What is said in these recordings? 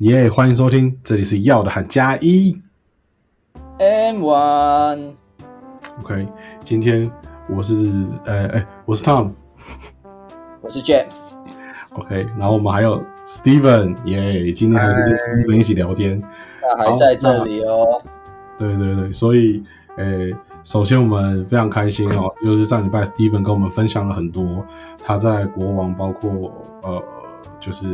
耶欢迎收听，这里是要的喊加一。M One，OK，今天我是呃哎、我是 Tom。我是 Jeff。OK，然后我们还有 Steven，耶今天还是跟 Steven 一起聊天。他还在这里哦。对对对，所以呃，首先我们非常开心哦，就是上礼拜 Steven 跟我们分享了很多他在国王，包括呃，就是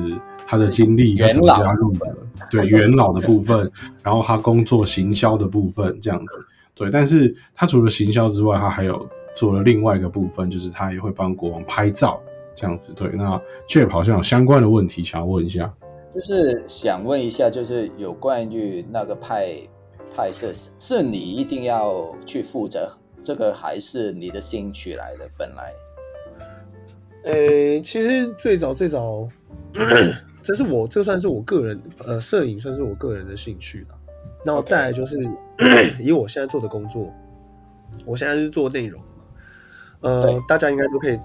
他的经历，他怎么加入的，对元老的部分，然后他工作行销的部分这样子。对，但是他除了行销之外，他还有做了另外一个部分，就是他也会帮国王拍照这样子。对，那 Jeff 好像有相关的问题想要问一下。就是想问一下，就是有关于那个派派摄，是是你一定要去负责这个，还是你的兴趣来的？本来呃，其实最早最早，这是我这算是我个人呃，摄影算是我个人的兴趣了。然后再来就是 以我现在做的工作，我现在是做内容嘛，呃，大家应该都可以，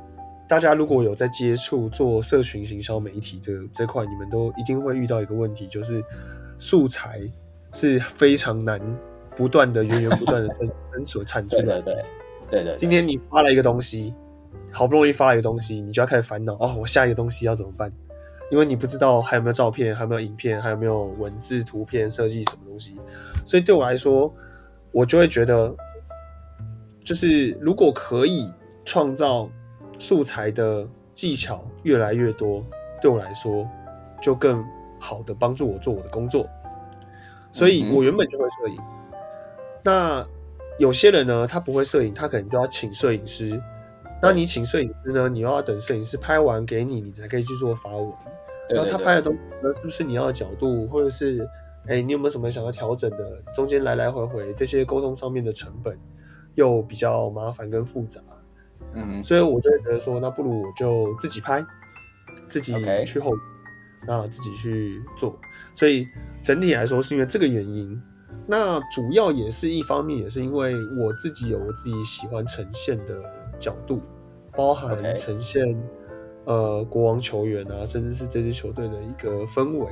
大家如果有在接触做社群行销媒体这这块，你们都一定会遇到一个问题，就是素材是非常难不断的源源不断的生生所产出来的。对对对对对，今天你发了一个东西，好不容易发了一个东西，你就要开始烦恼哦，我下一个东西要怎么办？因为你不知道还有没有照片，还有没有影片，还有没有文字、图片设计什么东西，所以对我来说，我就会觉得，就是如果可以创造素材的技巧越来越多，对我来说就更好的帮助我做我的工作。所以我原本就会摄影，那有些人呢，他不会摄影，他可能就要请摄影师。那你请摄影师呢，你又要等摄影师拍完给你，你才可以去做发文。然后他拍的东西呢，是不是你要的角度，或者是哎，你有没有什么想要调整的？中间来来回回这些沟通上面的成本又比较麻烦跟复杂，嗯，所以我就会觉得说，那不如我就自己拍，自己去后，那自己去做。所以整体来说是因为这个原因。那主要也是一方面，也是因为我自己有我自己喜欢呈现的角度，包含呈现呃国王球员啊，甚至是这支球队的一个氛围，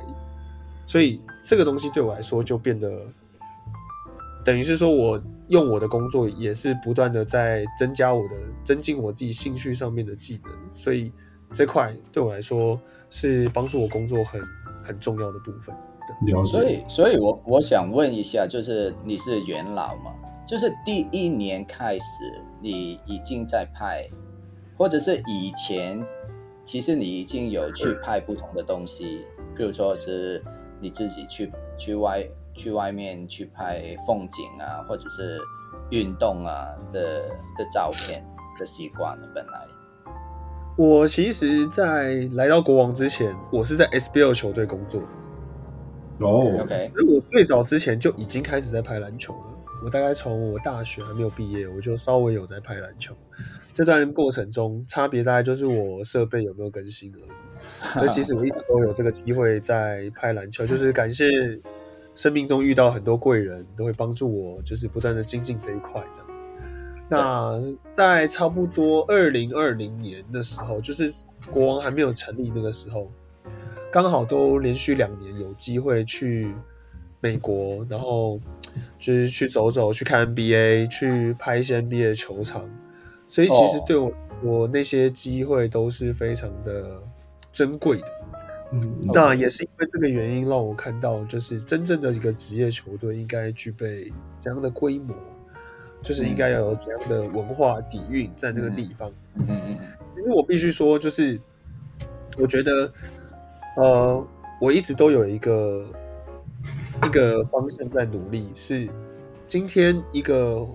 所以这个东西对我来说就变得，等于是说我用我的工作也是不断的在增加我的增进我自己兴趣上面的技能，所以这块对我来说是帮助我工作很很重要的部分。了解。所以所以我我想问一下，就是你是元老嘛？就是第一年开始，你已经在拍，或者是以前，其实你已经有去拍不同的东西，譬如说是你自己去去外去外面去拍风景啊，或者是运动啊的的照片的习惯了。本来我其实，在来到国王之前，我是在 SBL 球队工作，哦 OK 所以我最早之前就已经开始在拍篮球了。我大概从我大学还没有毕业，我就稍微有在拍篮球。这段过程中，差别大概就是我设备有没有更新而已。所以其实我一直都有这个机会在拍篮球，就是感谢生命中遇到很多贵人，都会帮助我，就是不断的精进这一块这样子。那在差不多二零二零年的时候，就是国王还没有成立那个时候，刚好都连续两年有机会去美国，然后就是去走走，去看 NBA，去拍一些 NBA 的球场。所以其实哦对我我那些机会都是非常的珍贵的。嗯，那也是因为这个原因，让我看到，就是真正的一个职业球队应该具备怎样的规模，就是应该要有怎样的文化底蕴在那个地方。嗯嗯嗯嗯其实我必须说，就是我觉得，呃，我一直都有一个一个方向在努力，是今天一个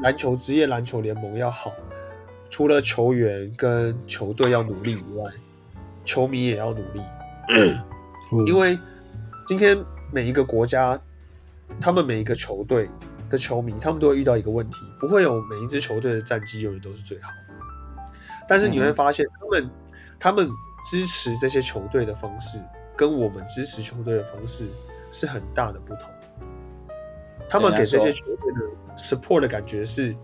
篮球职业篮球联盟要好，除了球员跟球队要努力以外，球迷也要努力。哦 因为今天每一个国家，他们每一个球队的球迷，他们都会遇到一个问题，不会有每一支球队的战绩永远都是最好的。但是你会发现，他们他们支持这些球队的方式，跟我们支持球队的方式是很大的不同。他们给这些球队的 support 的感觉是，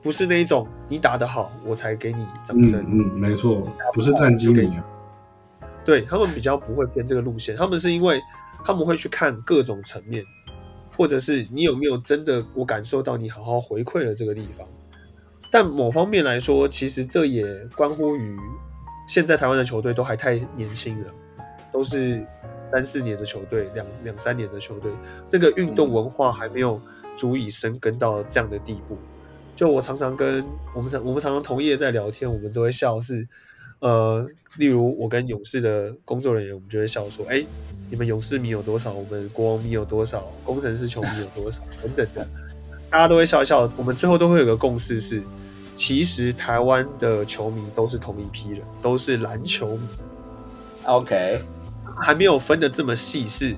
不是那一种你打得好我才给你掌声，嗯嗯，没错，不是战绩米啊，对他们比较不会偏这个路线，他们是因为他们会去看各种层面，或者是你有没有真的我感受到你好好回馈了这个地方。但某方面来说，其实这也关乎于现在台湾的球队都还太年轻了，都是三四年的球队，两两三年的球队，那个运动文化还没有足以生根到这样的地步。就我常常跟我们常我们常常同业在聊天，我们都会笑是，呃，例如我跟勇士的工作人员，我们就会笑说，哎，你们勇士迷有多少？我们国王迷有多少？工程师球迷有多少？等等的，大家都会笑一笑。我们最后都会有个共识是。其实台湾的球迷都是同一批人，都是篮球迷。OK，还没有分的这么细，是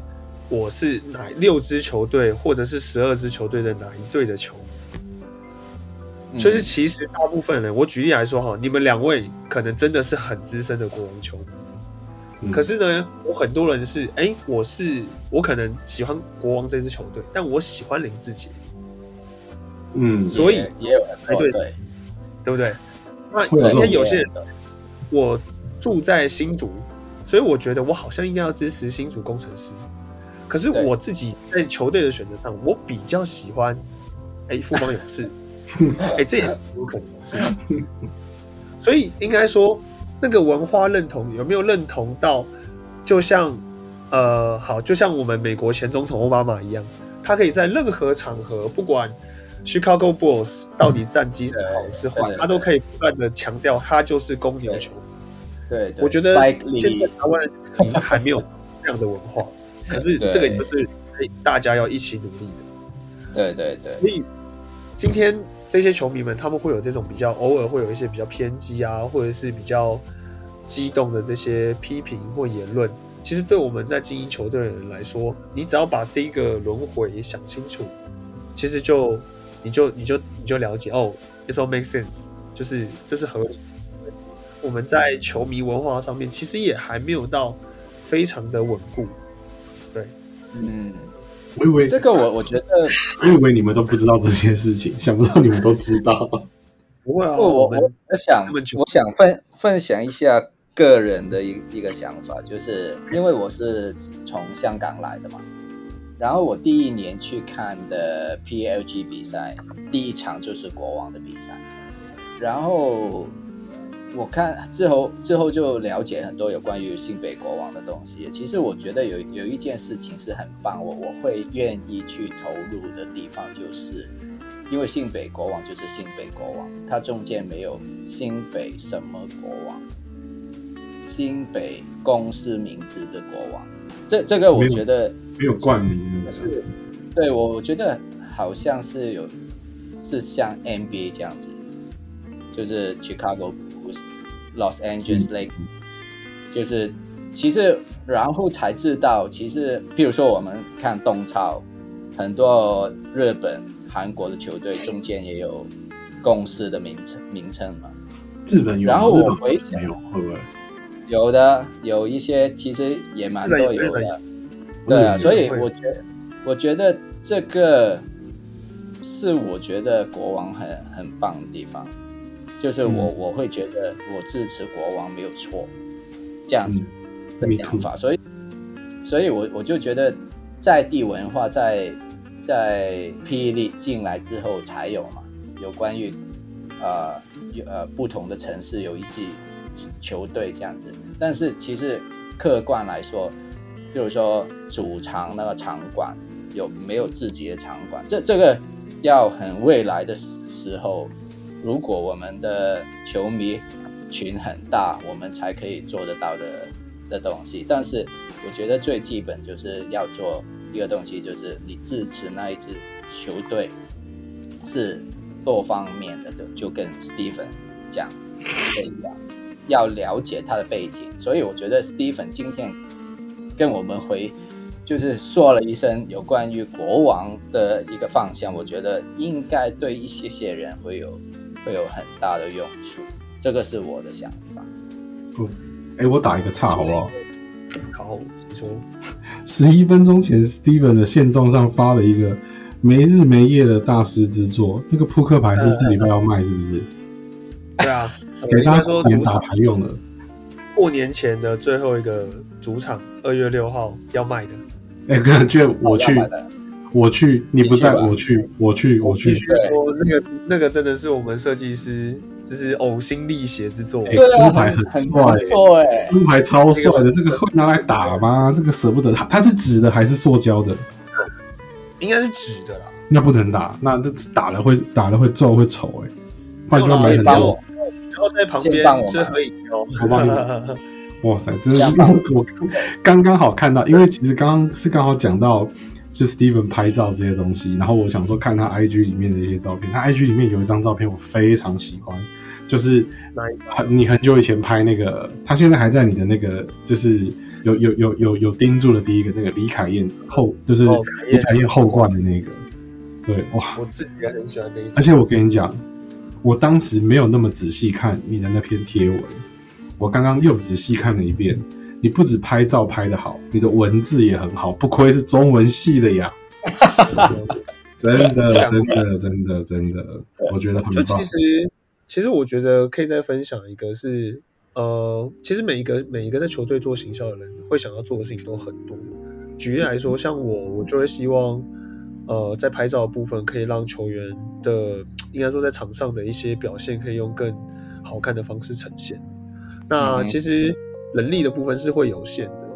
我是哪六支球队，或者是十二支球队的哪一队的球迷？就是其实大部分人，我举例来说哈，你们两位可能真的是很资深的国王球迷，可是呢，我很多人是，哎，我是我可能喜欢国王这支球队，但我喜欢林志杰。嗯，所以也有哎对。对不对？那今天有些人，我住在新竹，所以我觉得我好像应该要支持新竹工程师。可是我自己在球队的选择上，我比较喜欢哎富邦勇士，哎这也是有可能的事情。所以应该说，那个文化认同有没有认同到，就像呃好，就像我们美国前总统奥巴马一样，他可以在任何场合，不管。Chicago Bulls 到底战绩是好是坏，他都可以不断的强调，他就是公牛球。对，我觉得现在台湾还没有这样的文化，可是这个就是大家要一起努力的。对对对。所以今天这些球迷们，他们会有这种比较偶尔会有一些比较偏激啊，或者是比较激动的这些批评或言论。其实对我们在经营球队的人来说，你只要把这一个轮回想清楚，其实就。你就你就你就了解哦，it all makes sense，就是这是合理。我们在球迷文化上面其实也还没有到非常的稳固，对，嗯，我以为这个我我觉得，我以为你们都不知道这件事情，想不到你们都知道。不会啊，我我我想我想分分享一下个人的一一个想法，就是因为我是从香港来的嘛。然后我第一年去看的 PLG 比赛，第一场就是国王的比赛。然后我看之后，之后就了解很多有关于新北国王的东西。其实我觉得有有一件事情是很棒，我我会愿意去投入的地方，就是因为新北国王就是新北国王，它中间没有新北什么国王，新北公司名字的国王。这这个我觉得。没有冠名是，对我我觉得好像是有，是像 NBA 这样子，就是 Chicago Los Angeles Lakers，就是其实然后才知道，其实譬如说我们看东超，很多日本、韩国的球队中间也有公司的名称名称嘛。日本有，然后我回想有会不会？有的有一些其实也蛮多有的。对啊，所以我觉得，我觉得这个是我觉得国王很很棒的地方，就是我我会觉得我支持国王没有错，这样子的想法，所以，所以我我就觉得在地文化在在霹雳进来之后才有嘛，有关于呃呃不同的城市有一支球队这样子，但是其实客观来说。比如说主场那个场馆有没有自己的场馆？这这个要很未来的时候，如果我们的球迷群很大，我们才可以做得到的的东西。但是我觉得最基本就是要做一个东西，就是你支持那一支球队是多方面的，就就跟 Stephen 讲一样，要了解他的背景。所以我觉得 Stephen 今天。跟我们回，就是说了一声有关于国王的一个方向，我觉得应该对一些些人会有会有很大的用处，这个是我的想法。嗯，哎，我打一个岔好不好？好，你说。十一分钟前，Steven 的线动上发了一个没日没夜的大师之作，那个扑克牌是这礼拜要卖，是不是？对啊，给大家说打牌用的。过年前的最后一个主场，二月六号要卖的。哎，感觉我去我去，你不在我去，我去，我去。说，那个那个真的是我们设计师，就是呕心沥血之作。哎对啊，猪排很帅哎，猪排超帅的，这个会拿来打吗？这个舍不得，它它是纸的还是塑胶的？应该是纸的啦。那不能打，那这打了会打了会皱会丑哎、不然就要买很多。然后在旁边就可以哦。我帮你 哇塞，真的是 我刚刚好看到，因为其实刚刚是刚好讲到就 Steven 拍照这些东西，然后我想说看他 IG 里面的一些照片，他 IG 里面有一张照片我非常喜欢，就是很你很久以前拍那个，他现在还在你的那个就是。有有有有有盯住了第一个那个李凯燕后，就是李凯燕后冠的那个，对哇，我自己也很喜欢那一张。而且我跟你讲，我当时没有那么仔细看你的那篇贴文，我刚刚又仔细看了一遍。你不止拍照拍得好，你的文字也很好，不愧是中文系的呀！真的，真的，真的，真的，我觉得很棒就其。实，其实我觉得可以再分享一个是，呃，其实每一个每一个在球队做行销的人会想要做的事情都很多。举例来说，像我，我就会希望，呃，在拍照的部分可以让球员的，应该说在场上的一些表现可以用更好看的方式呈现。那嗯其实人力的部分是会有限的，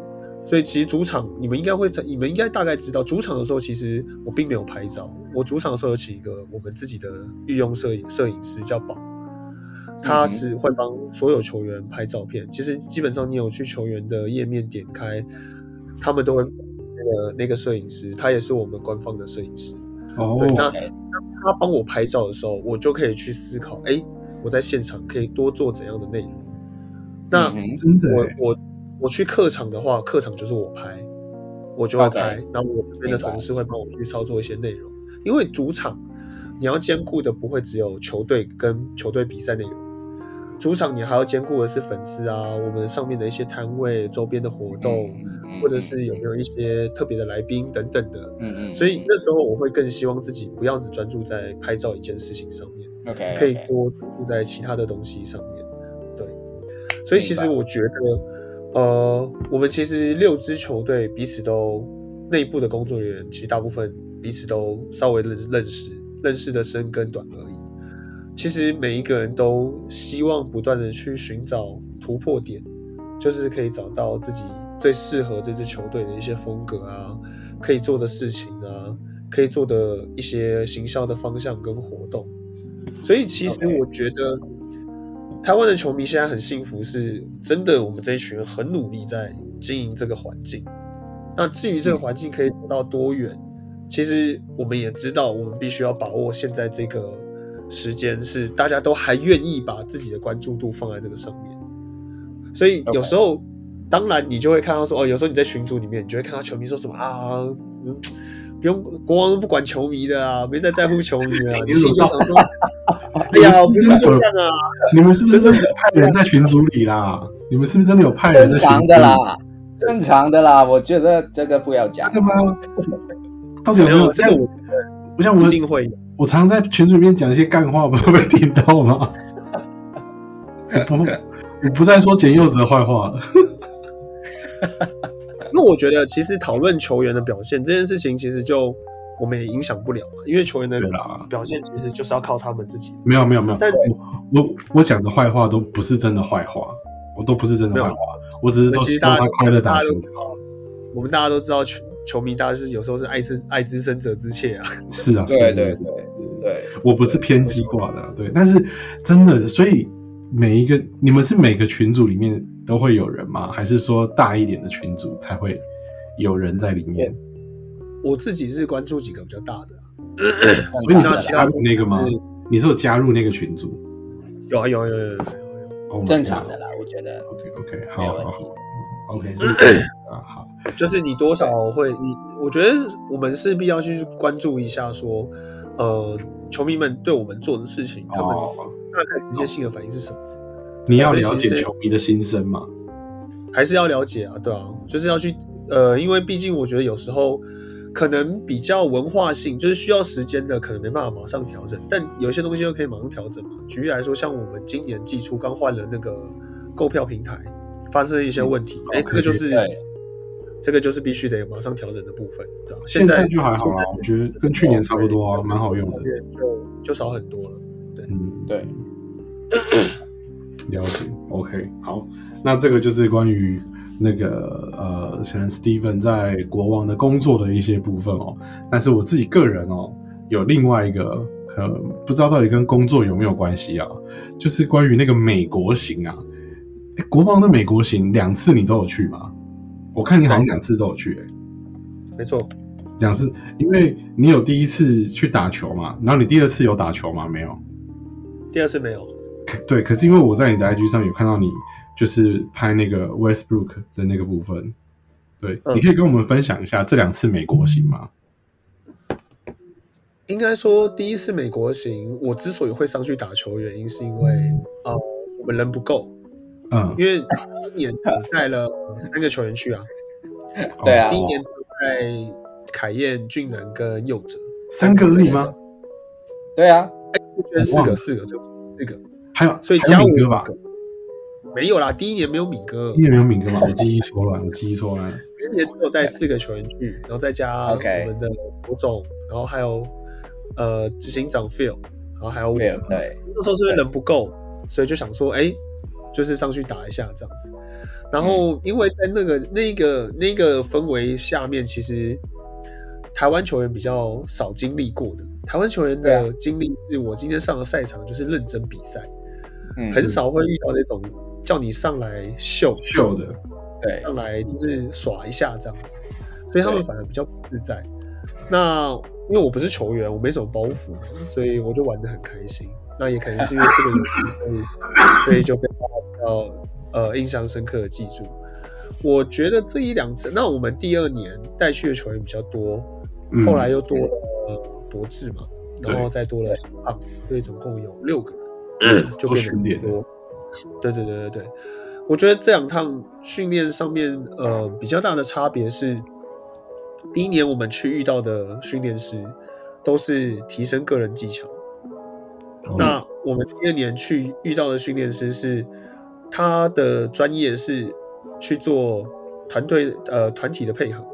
所以其实主场你们应该会在，你们应该大概知道，主场的时候其实我并没有拍照，我主场的时候有请一个我们自己的御用摄影摄影师叫宝，他嗯是会帮所有球员拍照片。其实基本上你有去球员的页面点开，他们都会那个那个摄影师，他也是我们官方的摄影师。哦对，那他帮我拍照的时候，我就可以去思考，哎，我在现场可以多做怎样的内容。那我我我去客场的话，客场就是我拍，我就会拍，然后我这边的同事会帮我去操作一些内容。因为主场你要兼顾的不会只有球队跟球队比赛内容，主场你还要兼顾的是粉丝啊，我们上面的一些摊位、周边的活动，嗯或者是有没有一些特别的来宾等等的。嗯嗯，所以那时候我会更希望自己不要只专注在拍照一件事情上面。OK 可以多专注在其他的东西上面。对，所以其实我觉得，呃，我们其实六支球队彼此都内部的工作人员，其实大部分彼此都稍微认认识，认识的深跟短而已。其实每一个人都希望不断的去寻找突破点，就是可以找到自己最适合这支球队的一些风格啊，可以做的事情啊，可以做的一些行销的方向跟活动。所以其实我觉得台湾的球迷现在很幸福，是真的，我们这一群人很努力在经营这个环境。那至于这个环境可以走到多远，其实我们也知道，我们必须要把握现在这个时间，是大家都还愿意把自己的关注度放在这个上面。所以有时候当然你就会看到说，哦，有时候你在群组里面，你就会看到球迷说什么啊，嗯不用国王不管球迷的啊，没在在乎球迷的啊，你心想说，哎呀，不是这样啊，你们是不是真的有派人在群组里啦？你们是不是真的有派人正在群组里常的？啦，正常的啦，我觉得这个不要讲真的吗？到底有没没有这个？我像我一定会。我常在群组里面讲一些干话，会被听到吗？我不，我不再说简佑哲坏话了。因为我觉得其实讨论球员的表现这件事情，其实就我们也影响不了嘛，因为球员的表现其实就是要靠他们自己。没有没有没有，但我我我讲的坏话都不是真的坏话，我都不是真的坏话，我只是都其实希望大家他快乐打球就好。我们大家都知道球球迷，大家就是有时候是爱之爱之深责之切啊。是啊，对对对对，我不是偏激挂的，对，但是真的，所以每一个你们是每个群组里面都会有人吗？还是说大一点的群组才会有人在里面？我自己是关注几个比较大的啊，所以你是那其他加入那个吗？你是有加入那个群组？有啊有啊有啊有啊有啊。Oh 正常的啦，我觉得 OK OK，没好没有问题。OK，所以啊好，就是你多少会，你我觉得我们势必要去关注一下，说，呃，球迷们对我们做的事情，他们哦，大概直接性的反应是什么？你要了解球迷的心声嘛？还是要了解啊，对啊，就是要去，呃，因为毕竟我觉得有时候可能比较文化性，就是需要时间的，可能没办法马上调整，但有些东西又可以马上调整嘛。举例来说，像我们今年季初刚换了那个购票平台，发生了一些问题，哎，这个就是这个就是必须得马上调整的部分，对吧？现在就还好啦，我觉得跟去年差不多啊，蛮好用的。就就少很多了。嗯，对，了解。OK，好，那这个就是关于那个呃，可能 Steven 在国王的工作的一些部分哦。但是我自己个人哦，有另外一个呃，不知道到底跟工作有没有关系啊，就是关于那个美国行啊。诶国王的美国行两次你都有去吗？我看你好像两次都有去、诶没错，两次，因为你有第一次去打球嘛，然后你第二次有打球吗？没有。第二次没有，可对，可是因为我在你的 IG 上有看到你就是拍那个 Westbrook 的那个部分，对，嗯。你可以跟我们分享一下这两次美国行吗？应该说第一次美国行，我之所以会上去打球，原因是因为啊、呃我们人不够，嗯，因为第一年只带了三个球员去啊，对啊。第一年只带凯燕、俊南跟佑哲，三个而已吗？对啊，哎，四圈四个，四个，对，四个，还有，所以加我五有敏哥吧？没有啦，第一年没有米哥，第一年没有敏哥嘛？我记忆错乱，我记忆错乱。第一年只有带四个球员去，然后再加我们的吴总，然后还有呃执行长 Phil，然后还有我，对对，那时候是因为人不够，所以就想说，哎、就是上去打一下这样子。然嗯后因为在那个那个那个氛围下面，其实台湾球员比较少经历过的。台湾球员的经历是我今天上了赛场就是认真比赛，嗯，很少会遇到那种叫你上来秀。秀的，对，上来就是耍一下这样子，所以他们反而比较不自在。那因为我不是球员，我没什么包袱嘛，所以我就玩的很开心。那也可能是因为这个原因，所以 所以就被大家比较呃印象深刻的记住。我觉得这一两次，那我们第二年带去的球员比较多，嗯。后来又多了呃博智嘛，对然后再多了小胖，所以总共有六个人，就变得训练很多。对对对对对，我觉得这两趟训练上面，呃，比较大的差别是，第一年我们去遇到的训练师都是提升个人技巧，哦那我们第二年去遇到的训练师是他的专业是去做团队呃团体的配合，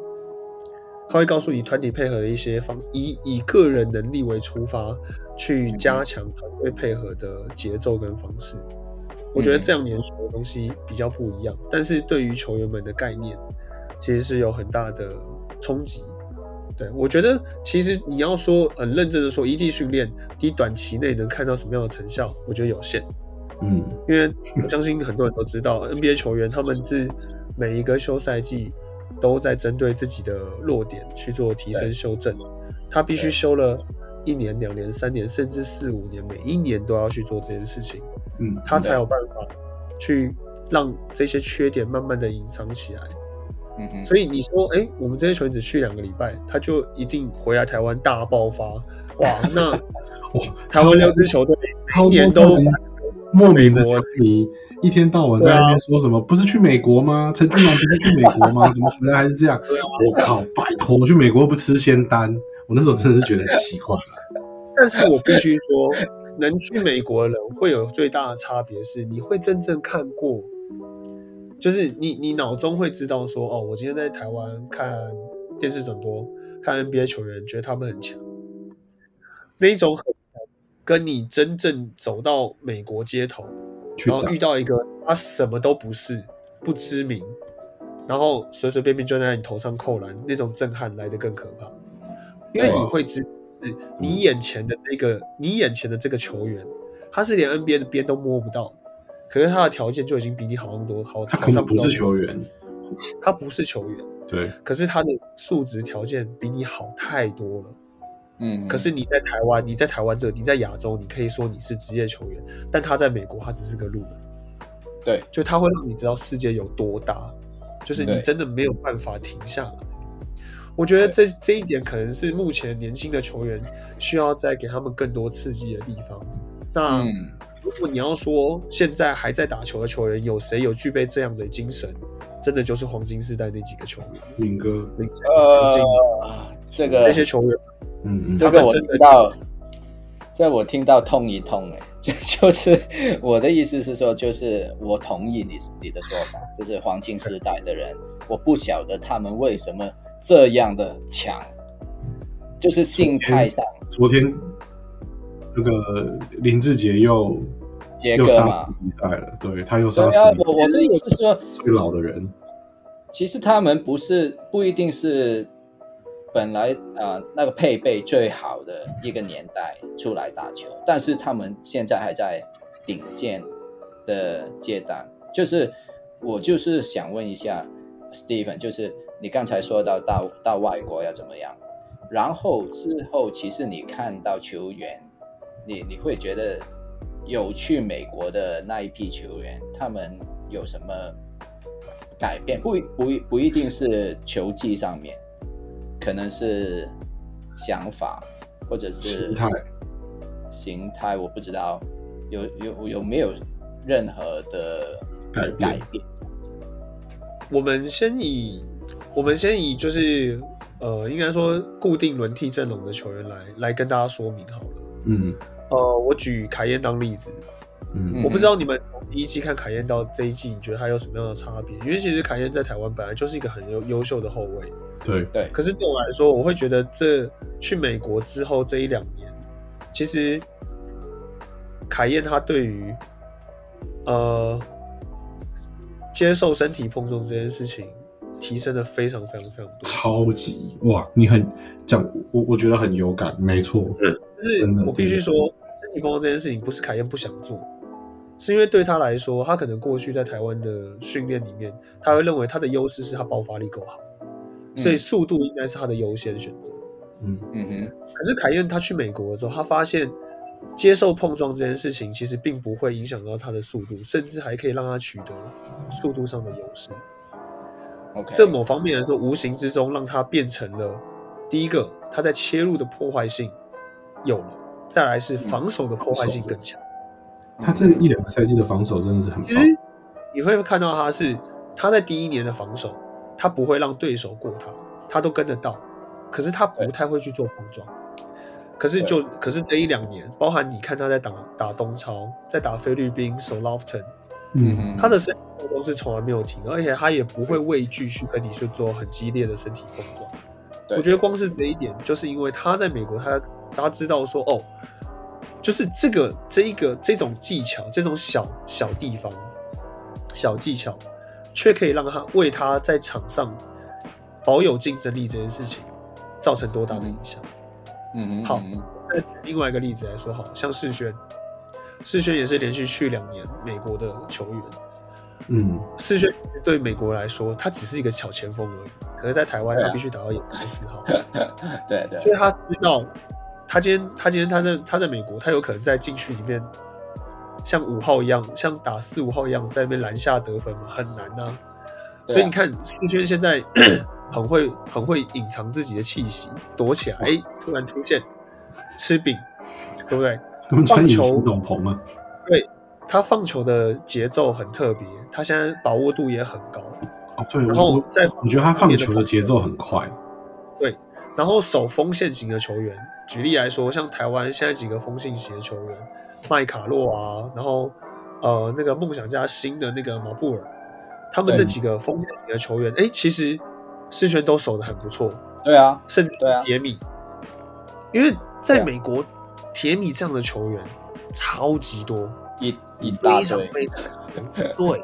他会告诉你团体配合的一些方，以以个人能力为出发，去加强团队配合的节奏跟方式。我觉得这两年学的东西比较不一样，但是对于球员们的概念，其实是有很大的冲击。对我觉得，其实你要说很认真的说，异地训练，你短期内能看到什么样的成效，我觉得有限。嗯，因为我相信很多人都知道，NBA 球员他们是每一个休赛季都在针对自己的弱点去做提升修正，他必须修了一年、两年、三年，甚至四五年，每一年都要去做这件事情，嗯，他才有办法去让这些缺点慢慢的隐藏起来。嗯哼，所以你说，哎、我们这些球员只去两个礼拜，他就一定回来台湾大爆发？哇，那 哇，台湾六支球队超一年都莫名的一天到晚在那边说什么？不是去美国吗？陈俊南不是去美国吗？怎么回来还是这样？我靠！拜托，我去美国不吃仙丹，我那时候真的是觉得很奇怪。但是我必须说，能去美国的人会有最大的差别是，你会真正看过，就是你你脑中会知道说，哦，我今天在台湾看电视转播，看 NBA 球员，觉得他们很强，那一种很强，跟你真正走到美国街头，去然后遇到一个他什么都不是，不知名，然后随随便便就在你头上扣篮，那种震撼来的更可怕，因为你会知是你眼前的这个，你眼前的这个球员，他是连 NBA 的边都摸不到，可是他的条件就已经比你好很多，好，他可能不是球员，他不是球员，对，可是他的素质条件比你好太多了。嗯，可是你在台湾，你在台湾这，你在亚洲，你可以说你是职业球员，但他在美国，他只是个路人。对，就他会让你知道世界有多大，就是你真的没有办法停下来。我觉得这这一点可能是目前年轻的球员需要再给他们更多刺激的地方。那嗯，如果你要说现在还在打球的球员有谁有具备这样的精神，真的就是黄金时代那几个球员，敏哥，林志林志颖呃，这个那些球员，嗯嗯，这个我他们真的听到，这我听到痛一痛哎，就 就是我的意思是说，就是我同意你你的说法，就是黄金时代的人，我不晓得他们为什么这样的强，就是心态上。昨天那个林志杰又杰哥嘛比赛了，对他又杀死我我的意思是说，最老的人，其实他们不是不一定是。本来啊，那个配备最好的一个年代出来打球，但是他们现在还在顶尖的阶段。就是我就是想问一下，Steven，就是你刚才说到到到外国要怎么样，然后之后其实你看到球员，你你会觉得有去美国的那一批球员，他们有什么改变？不不不一定是球技上面。可能是想法，或者是形态，形态我不知道有有有没有任何的改变。我们先以我们先以就是呃，应该说固定轮替阵容的球员来来跟大家说明好了。嗯，呃，我举凯燕当例子。嗯，我不知道你们从第一季看凯燕到这一季，你觉得他有什么样的差别？因为其实凯燕在台湾本来就是一个很优优秀的后卫。对对，可是对我来说，我会觉得这去美国之后这一两年，其实凯燕他对于呃接受身体碰撞这件事情提升的非常非常非常多，超级哇！你很讲我我觉得很有感，没错，就是我必须说，身体碰撞这件事情不是凯燕不想做，是因为对他来说，他可能过去在台湾的训练里面，他会认为他的优势是他爆发力够好。所以速度应该是他的优先选择。嗯嗯哼。可是凯燕他去美国的时候，他发现接受碰撞这件事情其实并不会影响到他的速度，甚至还可以让他取得速度上的优势。OK，这某方面来说，无形之中让他变成了第一个，他在切入的破坏性有了，再来是防守的破坏性更强。他这一两个赛季的防守真的是很棒。其实你会看到他是他在第一年的防守。他不会让对手过他，他都跟得到，可是他不太会去做碰撞。可是就可是这一两年，包含你看他在打打东超，在打菲律宾守 Lofton，嗯，他的身体都是从来没有停，而且他也不会畏惧去跟你去做很激烈的身体碰撞。我觉得光是这一点，就是因为他在美国，他他知道说哦，就是这个这一个这种技巧，这种小小地方小技巧。却可以让他为他在场上保有竞争力这件事情造成多大的影响？嗯，好，再举另外一个例子来说，好像世轩，世轩也是连续去两年美国的球员。嗯，世轩对美国来说，他只是一个小前锋而已，可是，在台湾他必须打到野三四号。对对，所以他知道，他今天他今天他在他在美国，他有可能在禁区里面。像五号一样，像打四五号一样，在那边篮下得分嘛，很难呐。所以你看，四圈现在 很会很会隐藏自己的气息，躲起来，哎，突然出现吃饼，对不对？放球懂棚吗？对，他放球的节奏很特别，他现在把握度也很高。哦，对，然后在我觉得他放球的节奏很快。对，然后守锋线型的球员，举例来说，像台湾现在几个锋线型的球员。麦卡洛啊，然后呃，那个梦想家新的那个马布尔，他们这几个锋线型的球员，哎，其实世权都守的很不错。对啊，甚至铁米，因为在美国，铁米这样的球员超级多，一一大堆。对，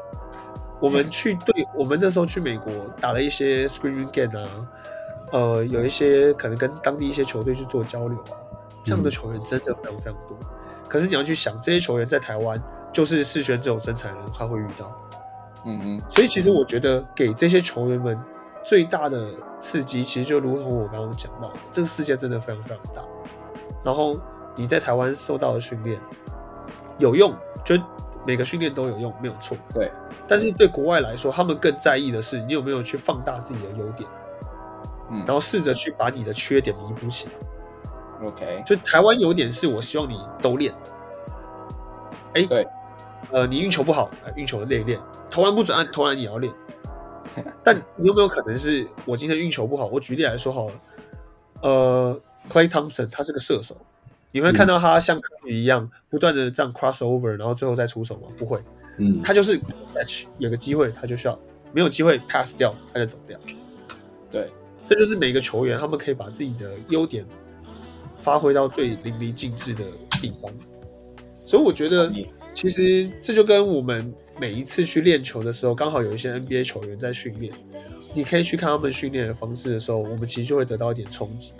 我们去对，我们那时候去美国打了一些 screening game 啊，呃，有一些可能跟当地一些球队去做交流啊，这样的球员真的非常非常多。可是你要去想，这些球员在台湾就是世轩这种身材的人，他会遇到，嗯嗯。所以其实我觉得给这些球员们最大的刺激，其实就如同我刚刚讲到，这个世界真的非常非常大。然后你在台湾受到的训练有用，就每个训练都有用，没有错。对。但是对国外来说，他们更在意的是你有没有去放大自己的优点，嗯，然后试着去把你的缺点弥补起来。OK，就台湾有点是我希望你都练，哎，对，呃，你运球不好，运球练一练，投篮不准，按投篮也要练。但你有没有可能是我今天运球不好？我举例来说好了，呃，Clay Thompson 他是个射手，你会看到他像科比一样不断的这样 cross over，然后最后再出手吗？不会，嗯，他就是 catch 有个机会他就需要，没有机会 pass 掉他就走掉。对，这就是每个球员他们可以把自己的优点发挥到最淋漓尽致的地方。所以我觉得，其实这就跟我们每一次去练球的时候，刚好有一些 NBA 球员在训练，你可以去看他们训练的方式的时候，我们其实就会得到一点冲击。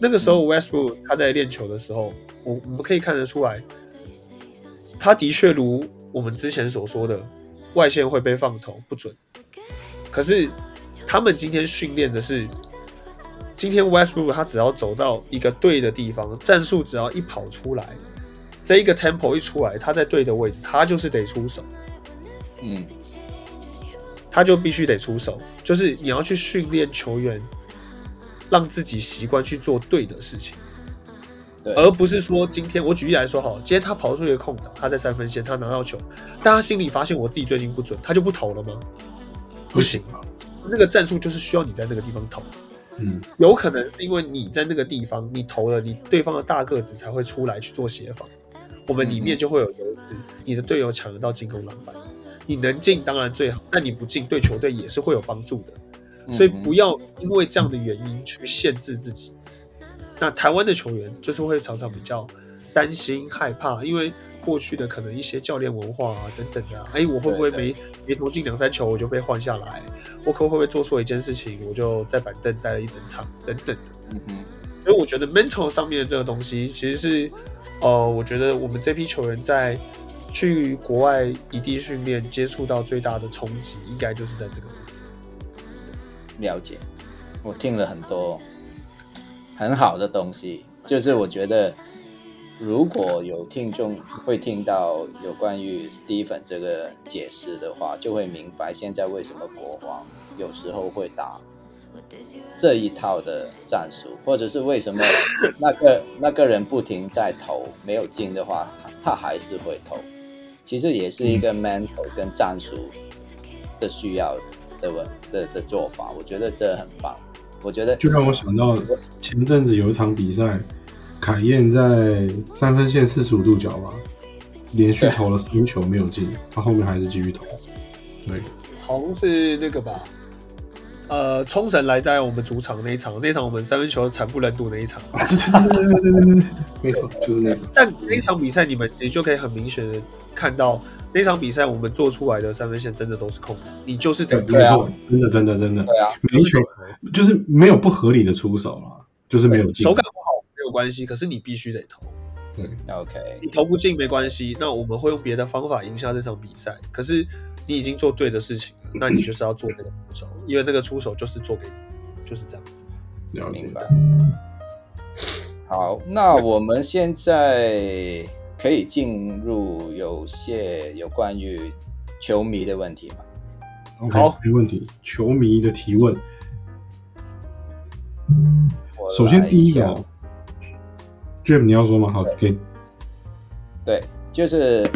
那个时候，Westbrook 他在练球的时候，我我们可以看得出来，他的确如我们之前所说的，外线会被放投不准。可是他们今天训练的是，今天 Westbrook 他只要走到一个对的地方，战术只要一跑出来，这一个 tempo 一出来，他在对的位置，他就是得出手，嗯，他就必须得出手，就是你要去训练球员，让自己习惯去做对的事情。对，而不是说今天我举例来说好了，今天他跑出一个空档，他在三分线，他拿到球，但他心里发现我自己最近不准，他就不投了吗？不行，那个战术就是需要你在那个地方投。嗯，有可能是因为你在那个地方你投了，你对方的大个子才会出来去做协防，我们里面就会有优势，你的队友抢得到进攻篮板，你能进当然最好，但你不进对球队也是会有帮助的，所以不要因为这样的原因去限制自己。那台湾的球员就是会常常比较担心害怕，因为过去的可能一些教练文化啊等等的、啊，哎，我会不会没没投进两三球我就被换下来？我可会不会做错一件事情我就在板凳待了一整场等等的？嗯哼，所以我觉得 mental 上面的这个东西，其实是呃，我觉得我们这批球员在去国外异地训练接触到最大的冲击，应该就是在这个部分。了解。我听了很多很好的东西，就是我觉得如果有听众会听到有关于 Stephen 这个解释的话，就会明白现在为什么国王有时候会打这一套的战术，或者是为什么 那个那个人不停在投没有进的话，他他还是会投。其实也是一个 mental 跟战术的需要的的的做法，我觉得这很棒。我觉得就让我想到前阵子有一场比赛，凯燕在三分线四十五度角吧，连续投了三球没有进，他后面还是继续投。对，同是那个吧？呃，冲绳来在我们主场那一场，那一场我们三分球惨不忍睹那一场。对对对对对对对，没错，就是那场。但那场比赛你们其实就可以很明显的看到，那场比赛我们做出来的三分线真的都是空的，你就是等于没错、真的真的真的，对啊，没球就是没有不合理的出手了，就是没有进。手感关系，可是你必须得投。嗯，OK，你投不进没关系，那我们会用别的方法赢下这场比赛。可是你已经做对的事情了，那你就是要做那个出手，因为那个出手就是做给你，就是这样子。了解明。白。好，那我们现在可以进入有些有关于球迷的问题吗？OK，好没问题。球迷的提问，首先第一个哦，Jim 你要说吗？好，给。对，就是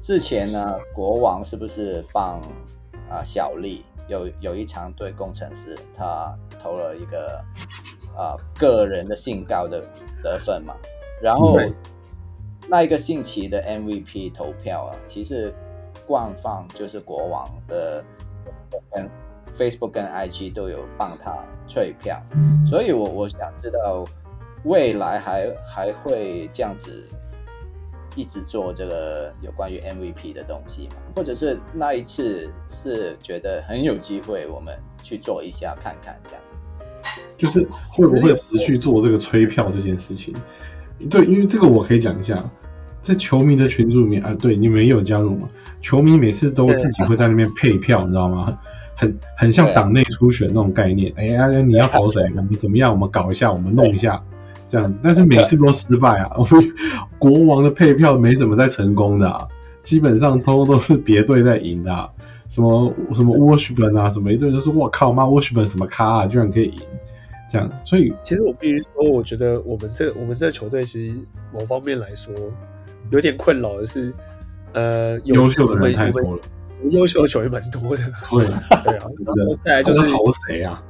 之前呢，国王是不是帮啊、小丽有有一场对工程师，他投了一个啊、个人的性高的得分嘛，然后那一个星期的 MVP 投票啊，其实官方就是国王的跟 Facebook 跟 IG 都有帮他退票，所以我我想知道未来还还会这样子一直做这个有关于 MVP 的东西吗？或者是那一次是觉得很有机会，我们去做一下看看这样。就是会不会持续做这个催票这件事情？对，因为这个我可以讲一下，在球迷的群组里面啊，对你们也有加入吗？球迷每次都自己会在那边配票，你知道吗？很很像党内初选那种概念。哎呀，你要投谁？我们怎么样？我们搞一下，我们弄一下，这样子。但是每次都失败啊！我们国王的配票没怎么在成功的、啊，基本上通通都是别队在赢的、啊。什么什么 Washburn 啊，什么一堆人都说我靠妈 Washburn 什么咖啊，居然可以赢，这样，所以其实我必须说，我觉得我们这我们这个球队其实某方面来说有点困扰的是，呃，有优秀的人太多了。优秀的球员蛮多的，对，对啊。再来就是这是投谁啊？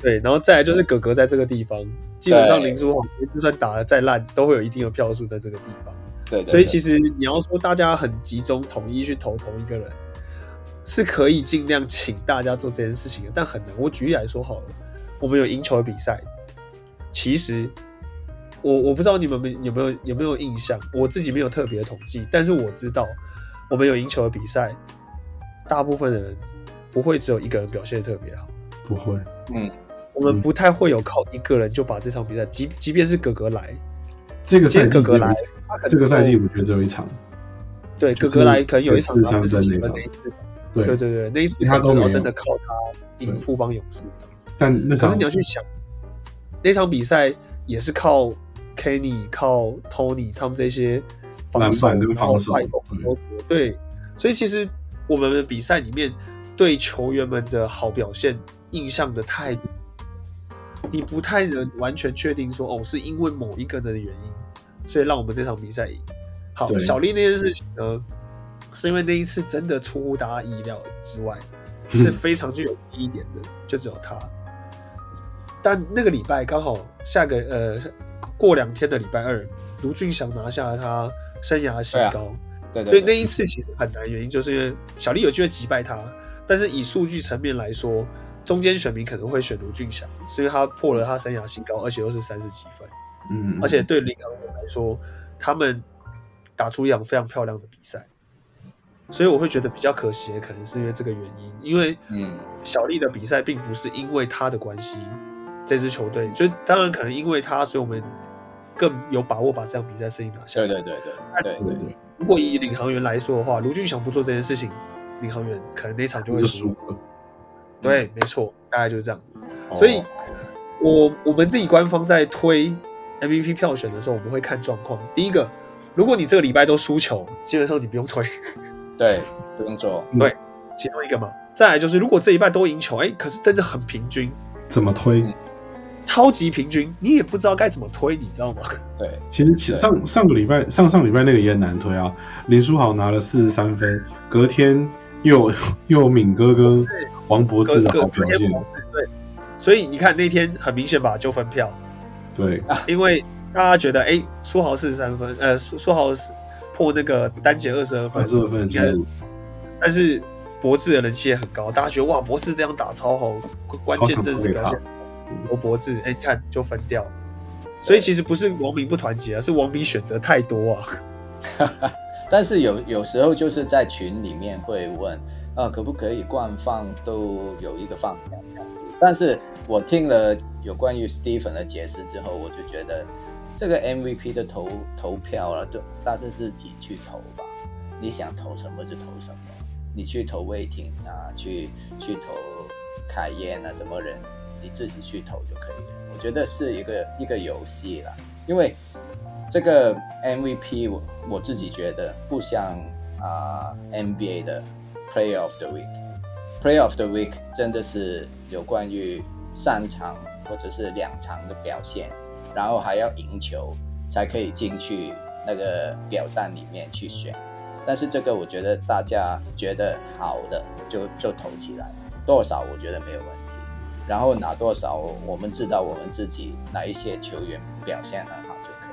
对，然后再来就是哥哥在这个地方，基本上林书豪就算打的再烂，都会有一定的票数在这个地方。对对所以其实实你要说大家很集中统一去投同一个人，是可以尽量请大家做这件事情的，但很难。我举例来说好了，我们有赢球的比赛，其实我我不知道你们有没有有没有印象，我自己没有特别的统计，但是我知道我们有赢球的比赛，大部分的人不会只有一个人表现得特别好。不会，嗯，我们不太会有靠一个人就把这场比赛，即即便是哥哥来，这个今赛季这个赛季我觉得只有一场，对哥哥来，可能有一场四他四十三分那场。几分那一次，对。对对对，那一次他都没有。可能真的靠他赢富邦勇士这样子。可但那场是你要去想，那场比赛也是靠 Kenny、靠 Tony 他们这些防守，然后防守快攻对。所以其实我们的比赛里面对球员们的好表现印象的太，你不太能完全确定说哦，是因为某一个人的原因，所以让我们这场比赛赢。好，小丽那件事情呢，是因为那一次真的出乎大家意料之外，是非常具有记忆点的，就只有他。但那个礼拜刚好下个呃过两天的礼拜二，卢俊祥拿下了他生涯新高，对对，所以那一次其实很难，原因就是因为小丽有机会击败他，但是以数据层面来说，中间选民可能会选卢俊祥，是因为他破了他生涯新高，而且又是三十几分，嗯，而且对领航员来说，他们打出一场非常漂亮的比赛，所以我会觉得比较可惜的，可能是因为这个原因，因为嗯。小丽的比赛并不是因为他的关系，这支球队就当然可能因为他，所以我们更有把握把这场比赛胜利拿下。对对对对对对对，如果以领航员来说的话，卢俊祥不做这件事情，领航员可能那场就会就输对，没错，大概就是这样子。哦所以，我我们自己官方在推 MVP 票选的时候，我们会看状况。第一个，如果你这个礼拜都输球，基本上你不用推，对不用做，对，其中一个嘛。再来就是，如果这一拜都赢球，哎，可是真的很平均，怎么推？嗯超级平均，你也不知道该怎么推，你知道吗？对其实上上个礼拜上上礼拜那个也很难推啊。林书豪拿了四十三分，隔天又 又有敏哥跟王博志的表现，对，所以你看那天很明显吧，就分票，对，因为大家觉得，哎，书豪四十三分，呃，书书豪是破那个单节二十二分，二十二分但是博智的人气也很高，大家觉得哇，博智这样打超好，关键正是表现罗博智，哎，你看就分掉。所以其实不是王明不团结啊，是王明选择太多啊。但是有有时候就是在群里面会问啊，可不可以官方都有一个方向这样子？但是我听了有关于 Stephen 的解释之后，我就觉得这个 MVP 的投投票啊，都大家自己去投吧。你想投什么就投什么，你去投魏挺啊，去去投凯燕啊，什么人你自己去投就可以了。我觉得是一个一个游戏啦，因为这个 MVP 我我自己觉得不像啊、NBA 的 Player of the Week，Player of the Week 真的是有关于三场或者是两场的表现，然后还要赢球才可以进去那个表单里面去选。但是这个我觉得大家觉得好的就就投起来，多少我觉得没有问题。然后拿多少，我们知道我们自己哪一些球员表现很好就可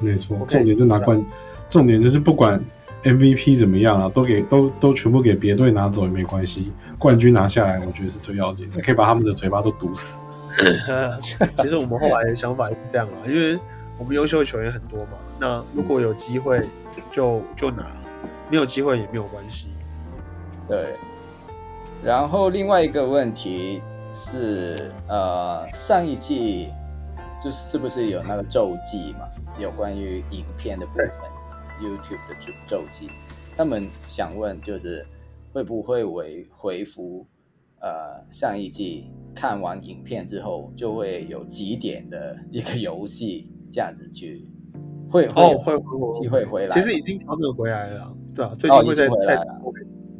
以。没错。重点就拿冠，重点就是不管 MVP 怎么样啊，都给都都全部给别队拿走也没关系，冠军拿下来，我觉得是最要紧的，可以把他们的嘴巴都堵死。其实我们后来的想法也是这样啊，因为我们优秀的球员很多嘛，那如果有机会就就拿，没有机会也没有关系。对，然后另外一个问题是，呃，上一季就是不是有那个咒记嘛？有关于影片的部分，YouTube 的周周记，他们想问就是会不会回回复呃上一季看完影片之后就会有几点的一个游戏这样子去会会会会机会回来，其实已经调整回来了，对啊，最哦近会再回来了，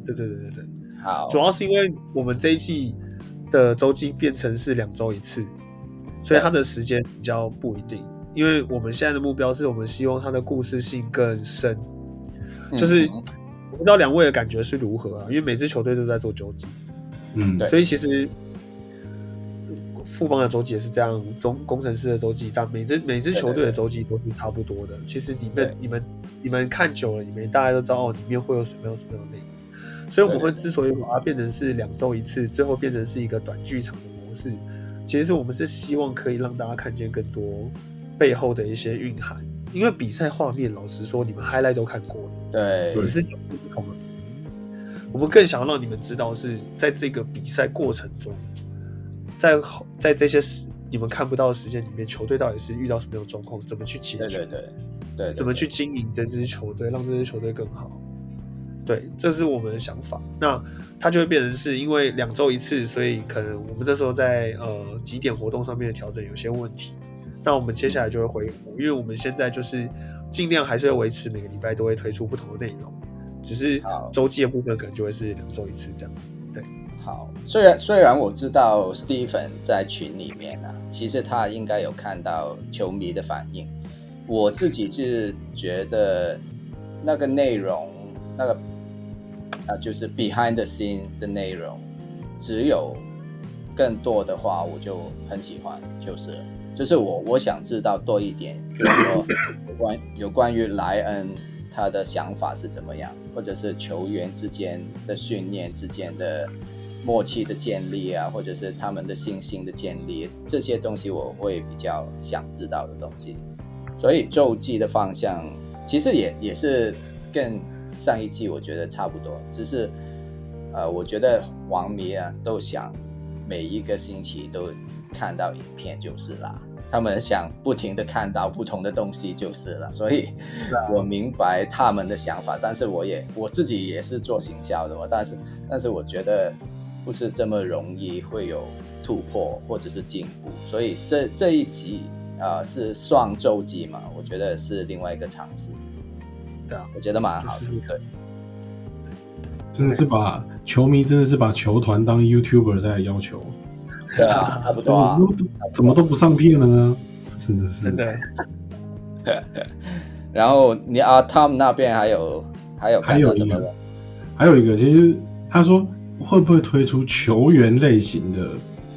对对对对对，好主要是因为我们这一季的周期变成是两周一次，所以它的时间比较不一定。因为我们现在的目标是我们希望它的故事性更深，就是不知道两位的感觉是如何啊？因为每支球队都在做周记，嗯，对所以其实富邦的周记也是这样，中工程师的周记，但每支每支球队的周记都是差不多的。其实你们你们你们看久了，你们大家都知道哦，里面会有什么样什么样的内容。所以我们会之所以把它变成是两周一次，最后变成是一个短剧场的模式，其实我们是希望可以让大家看见更多背后的一些蕴含。因为比赛画面，老实说，你们 highlight 都看过了。对只是角度不同了。我们更想要让你们知道，是在这个比赛过程中，在后在这些时你们看不到的时间里面，球队到底是遇到什么样的状况，怎么去解决，对对对对，怎么去经营这支球队，让这支球队更好。对，这是我们的想法。那它就会变成是因为两周一次，所以可能我们那时候在呃几点活动上面的调整有些问题。那我们接下来就会恢复，因为我们现在就是尽量还是会维持每个礼拜都会推出不同的内容，只是好周记的部分可能就会是两周一次这样子。对，好，虽然虽然我知道 Stephen 在群里面啊，其实他应该有看到球迷的反应。我自己是觉得那个内容，那个啊，就是 behind the scene 的内容，只有更多的话，我就很喜欢，就是就是我我想知道多一点，比如说有关有关于莱恩他的想法是怎么样，或者是球员之间的训练之间的默契的建立啊，或者是他们的信心的建立，这些东西我会比较想知道的东西。所以周记的方向其实也也是跟上一季我觉得差不多，只是呃，我觉得王迷啊都想每一个星期都看到影片就是啦，他们想不停的看到不同的东西就是了，所以我明白他们的想法，但是我也我自己也是做行销的嘛，但是但是我觉得不是这么容易会有突破或者是进步，所以这这一集啊、呃是双周记嘛，我觉得是另外一个尝试，对啊，我觉得蛮好的。真的是把球迷真的是把球团当 YouTuber 在要求，对啊，差不多啊怎。么都怎么都不上片了呢？真的是真的。然后你啊，Tom 那边还有还有还有一个？还有一个，其实他说会不会推出球员类型的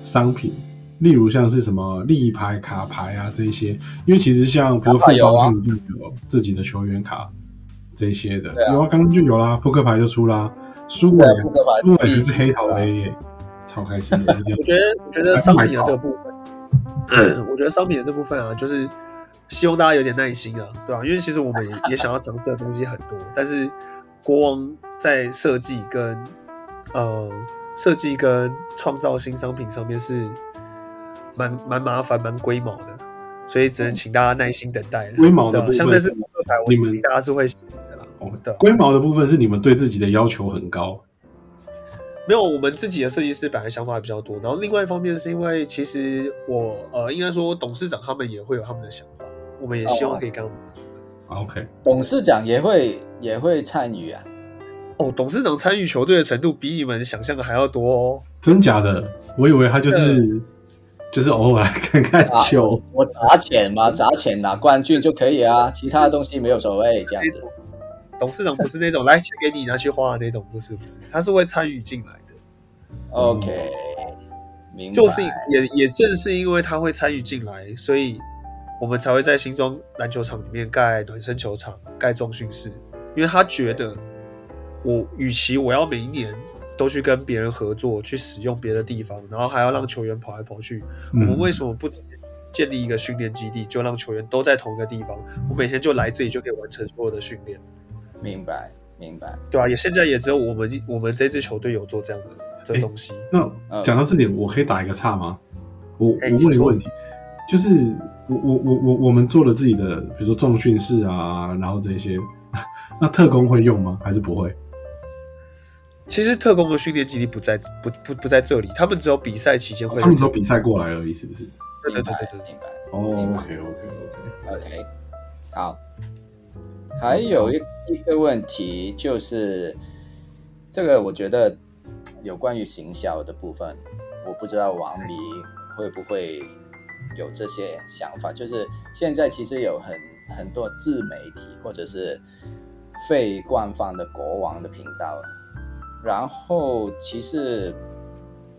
商品，例如像是什么立牌、卡牌啊这一些，因为其实像比如说富卡牌有啊邦他们就有自己的球员卡这一些的，啊有啊，刚刚就有啦，扑克牌就出啦，苏伟对啊扑克牌苏伟第一集是黑桃 A 耶，超开心我觉得，我觉得商品的这个部分，我觉得商品的这部分啊，就是希望大家有点耐心啊，对吧、因为其实我们也也想要尝试的东西很多，但是国王在设计跟呃设计跟创造新商品上面是蛮蛮麻烦、蛮龟毛的，所以只能请大家耐心等待了。龟毛的部分像这次扑克牌，我你们大家是会喜欢的啦。哦对啊龟毛的部分是你们对自己的要求很高，没有，我们自己的设计师本来想法比较多，然后另外一方面是因为其实我呃，应该说董事长他们也会有他们的想法，我们也希望可以跟他们。啊 OK，董事长也会也会参与啊。哦，董事长参与球队的程度比你们想象的还要多哦。真假的？我以为他就是就是偶尔来看看啊球，我砸钱嘛，砸钱拿冠军就可以啊，其他的东西没有所谓，这样子。董事长不是那种来钱给你拿去花的那种，不是不是，他是会参与进来的。OK，明白。就是也也正是因为他会参与进来，所以我们才会在新庄篮球场里面盖暖身球场、盖重训室，因为他觉得我与其我要每一年都去跟别人合作，去使用别的地方，然后还要让球员跑来跑去，我们嗯为什么不直接建立一个训练基地，就让球员都在同一个地方，我每天就来这里就可以完成所有的训练，明白明白。对啊，也现在也只有我们我们这支球队有做这样的这东西。那讲到这里，我可以打一个岔吗？我哎我问一个问题，就是我我我我我们做了自己的，比如说重训室啊，然后这些，那特工会用吗？还是不会？其实特工的训练基地不在不不不在这里，他们只有比赛期间会。他们只有比赛过来而已，是不是？对对对对对。明白。哦明白，OK OK OK，OK，好，还有一一个问题就是，这个我觉得有关于行销的部分，我不知道王迷会不会有这些想法。就是现在其实有很很多自媒体或者是非官方的国王的频道，然后其实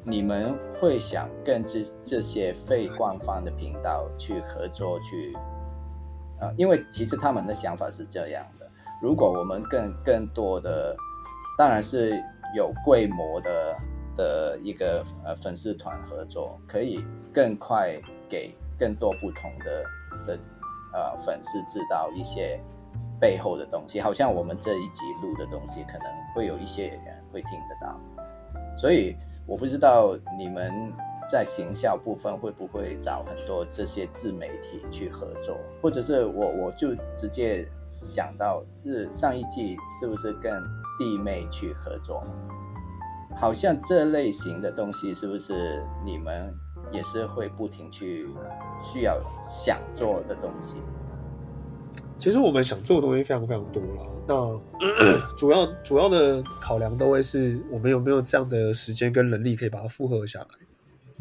你们会想跟这这些非官方的频道去合作去，呃，因为其实他们的想法是这样的：如果我们更更多的，当然是有规模的的一个呃粉丝团合作，可以更快给更多不同的的呃粉丝知道一些背后的东西，好像我们这一集录的东西，可能会有一些人会听得到，所以。我不知道你们在行销部分会不会找很多这些自媒体去合作，或者是我我就直接想到是上一季是不是跟弟妹去合作？好像这类型的东西是不是你们也是会不停去需要想做的东西？其实我们想做的东西非常非常多了，那 主要主要的考量都会是我们有没有这样的时间跟能力可以把它复合下来。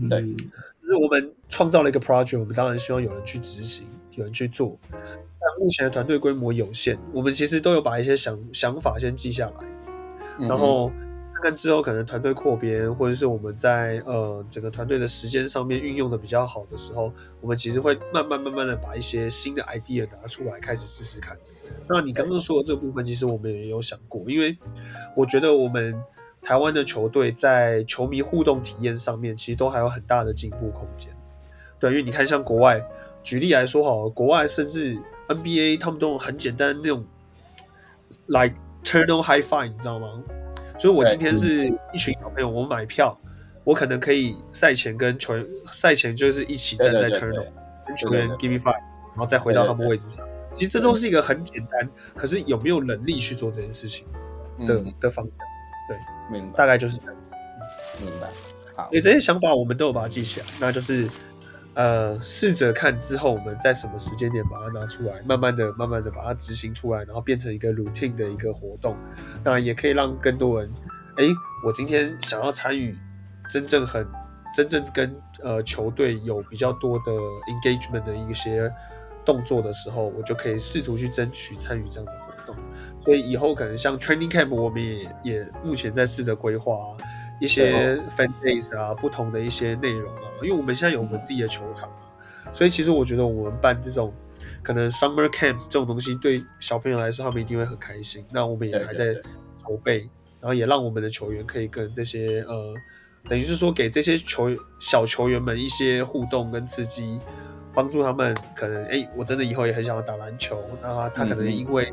对，就是我们创造了一个 project，我们当然希望有人去执行，有人去做。但目前的团队规模有限，我们其实都有把一些想想法先记下来，然后。看看之后可能团队扩编，或者是我们在呃整个团队的时间上面运用的比较好的时候，我们其实会慢慢慢慢的把一些新的 idea 拿出来开始试试看。那你刚刚说的这个部分，其实我们也有想过，因为我觉得我们台湾的球队在球迷互动体验上面，其实都还有很大的进步空间。对，因为你看像国外，举例来说哈，国外甚至 NBA 他们都有很简单那种 like turn on high five，你知道吗？所以我今天是一群小朋友，我买票，我可能可以赛前跟球员赛前就是一起站在 turn on，跟球员 give me five，然后再回到他们位置上。其实这都是一个很简单，可是有没有能力去做这件事情的的方向？对，明白，大概就是这样子。明白。好，所以这些想法我们都有把它记起来，那就是。呃，试着看之后，我们在什么时间点把它拿出来，慢慢的、慢慢的把它执行出来，然后变成一个 routine 的一个活动。当然，也可以让更多人，哎，我今天想要参与真正很、真正跟呃球队有比较多的 engagement 的一些动作的时候，我就可以试图去争取参与这样的。所以以后可能像 training camp，我们也也目前在试着规划。一些 fan days 啊，不同的一些内容啊，因为我们现在有我们自己的球场嘛，所以其实我觉得我们办这种可能 summer camp 这种东西，对小朋友来说，他们一定会很开心。那我们也还在筹备，然后也让我们的球员可以跟这些呃，等于是说给这些球小球员们一些互动跟刺激，帮助他们可能哎，我真的以后也很想要打篮球，那他可能因为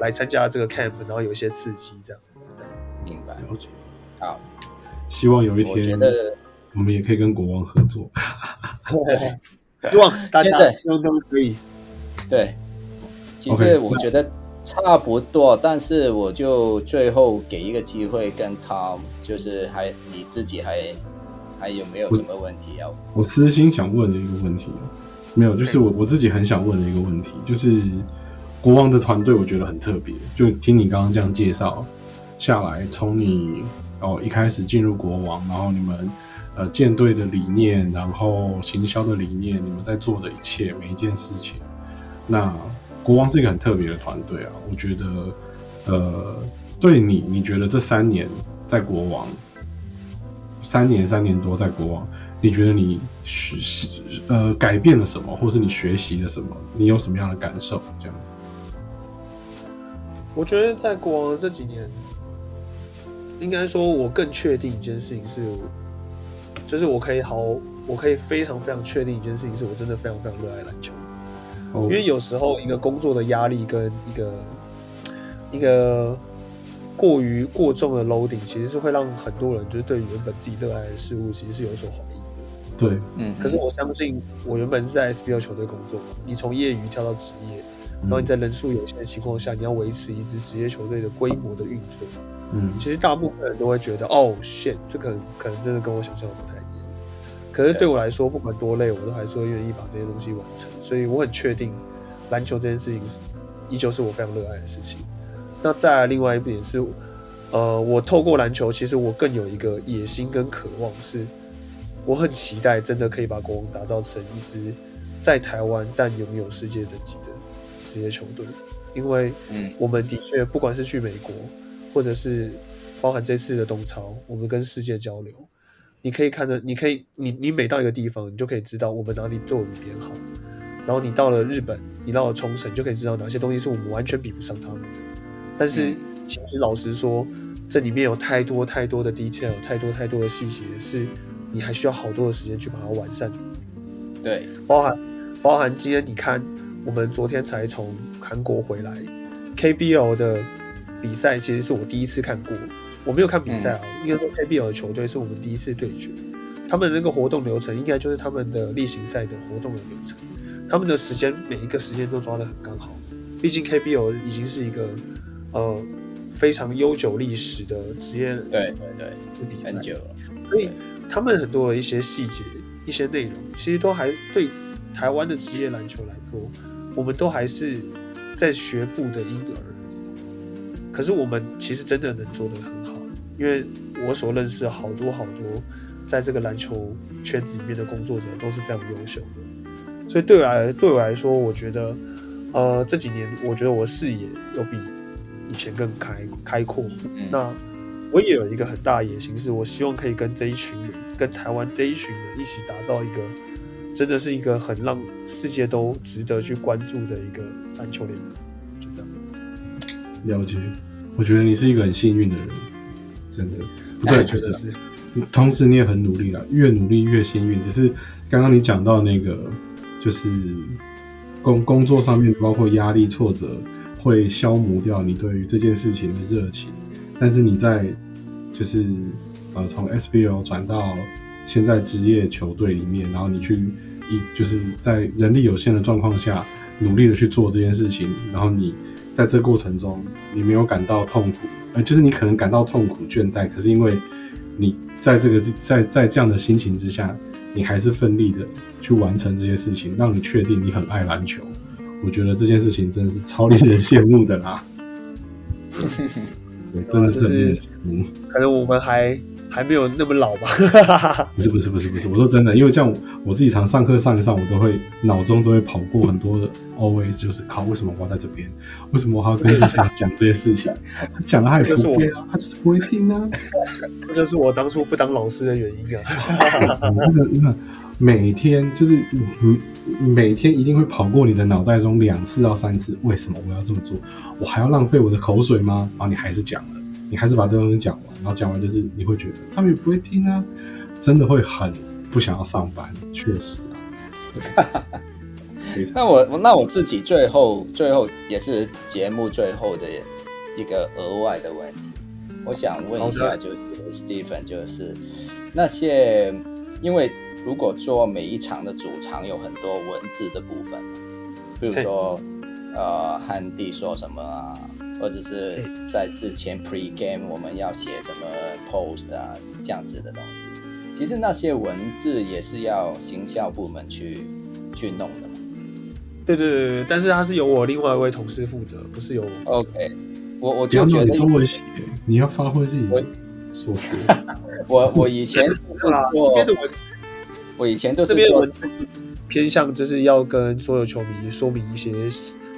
来参加这个 camp，然后有一些刺激这样子。明白，了解，好。希望有一天，我们也可以跟国王合作。希望大家希望都可以。对，其实我觉得差不多，但是我就最后给一个机会跟 Tom，就是还你自己还还有没有什么问题要？我私心想问的一个问题，没有，就是我我自己很想问的一个问题，就是国王的团队我觉得很特别，就听你刚刚这样介绍下来，从你。哦，一开始进入国王，然后你们呃舰队的理念，然后行销的理念，你们在做的一切每一件事情，那国王是一个很特别的团队啊。我觉得，呃，对你，你觉得这三年在国王，三年三年多在国王，你觉得你学呃改变了什么，或是你学习了什么？你有什么样的感受？这样？我觉得在国王这几年。应该说，我更确定一件事情是，就是我可以好，我可以非常非常确定一件事情是我真的非常非常热爱篮球。因为有时候一个工作的压力跟一个一个过于过重的 loading，其实是会让很多人就是对于原本自己热爱的事物，其实是有所怀疑的。对，嗯。可是我相信，我原本是在 SBL 球队工作，你从业余跳到职业，然后你在人数有限的情况下，你要维持一支职业球队的规模的运作。嗯，其实大部分人都会觉得，哦，shit，这可能可能真的跟我想象的不太一样。可是对我来说，不管多累，我都还是会愿意把这些东西完成。所以我很确定，篮球这件事情是依旧是我非常热爱的事情。那再来另外一点是，呃，我透过篮球，其实我更有一个野心跟渴望，是我很期待真的可以把国王打造成一支在台湾但拥有世界等级的职业球队。因为，嗯，我们的确不管是去美国。或者是包含这次的东超，我们跟世界交流，你可以看着，你可以，你你每到一个地方，你就可以知道我们哪里做的比别人好。然后你到了日本，你到了冲绳，就可以知道哪些东西是我们完全比不上他们的。但是其实老实说，这里面有太多太多的 detail，太多太多的细节，是你还需要好多的时间去把它完善。对，包含包含今天你看，我们昨天才从韩国回来，KBL 的比赛其实是我第一次看过。我没有看比赛啊，应该说 KBL 的球队是我们第一次对决。他们那个活动流程应该就是他们的例行赛的活动的流程，他们的时间每一个时间都抓得很刚好。毕竟 KBL 已经是一个呃非常悠久历史的职业对对对比赛，很久了，所以他们很多的一些细节、一些内容，其实都还对台湾的职业篮球来说，我们都还是在学步的婴儿。可是我们其实真的能做得很好，因为我所认识好多好多在这个篮球圈子里面的工作者都是非常优秀的，所以对我来对我来说，我觉得，呃，这几年我觉得我视野有比以前更开开阔。那我也有一个很大的野心，是我希望可以跟这一群人，跟台湾这一群人一起打造一个，真的是一个很让世界都值得去关注的一个篮球联盟。就这样。了解。我觉得你是一个很幸运的人，真的不对，就是，同时你也很努力了，越努力越幸运。只是刚刚你讲到那个，就是工工作上面包括压力、挫折，会消磨掉你对于这件事情的热情。但是你在就是呃从 SBL 转到现在职业球队里面，然后你去一就是在人力有限的状况下，努力的去做这件事情，然后你。在这过程中，你没有感到痛苦，呃，就是你可能感到痛苦、倦怠，可是因为你在这个在在这样的心情之下，你还是奋力的去完成这些事情，让你确定你很爱篮球。我觉得这件事情真的是超令人羡慕的啦。对，真的是很令人羡慕。可能我们还。还没有那么老吧？不是不是不是不是，我说真的，因为像我自己常上课上一上，我都会脑中都会跑过很多的 always，就是靠为什么我要在这边？为什么我还要跟你讲讲这些事情？他讲的他也不会啊，他就是不会听啊。这就是我当初不当老师的原因啊。那个那每天就是每天一定会跑过你的脑袋中两次到三次，为什么我要这么做？我还要浪费我的口水吗？然后你还是讲了。你还是把这东西讲完，然后讲完就是你会觉得他们也不会听啊，真的会很不想要上班，确实啊。那我那我自己最后最后也是节目最后的一个额外的问题，我想问一下，就是 Stephen，就是那些因为如果做每一场的主场有很多文字的部分，比如说呃汉帝说什么啊。或者是在之前 pre game 我们要写什么 post 啊这样子的东西，其实那些文字也是要行销部门去去弄的嘛。对对对对，但是他是由我另外一位同事负责，不是由我。OK，我我就觉得中文写，你要发挥自己所学。我我以前 是做我以前都是这边文字偏向就是要跟所有球迷说明一些。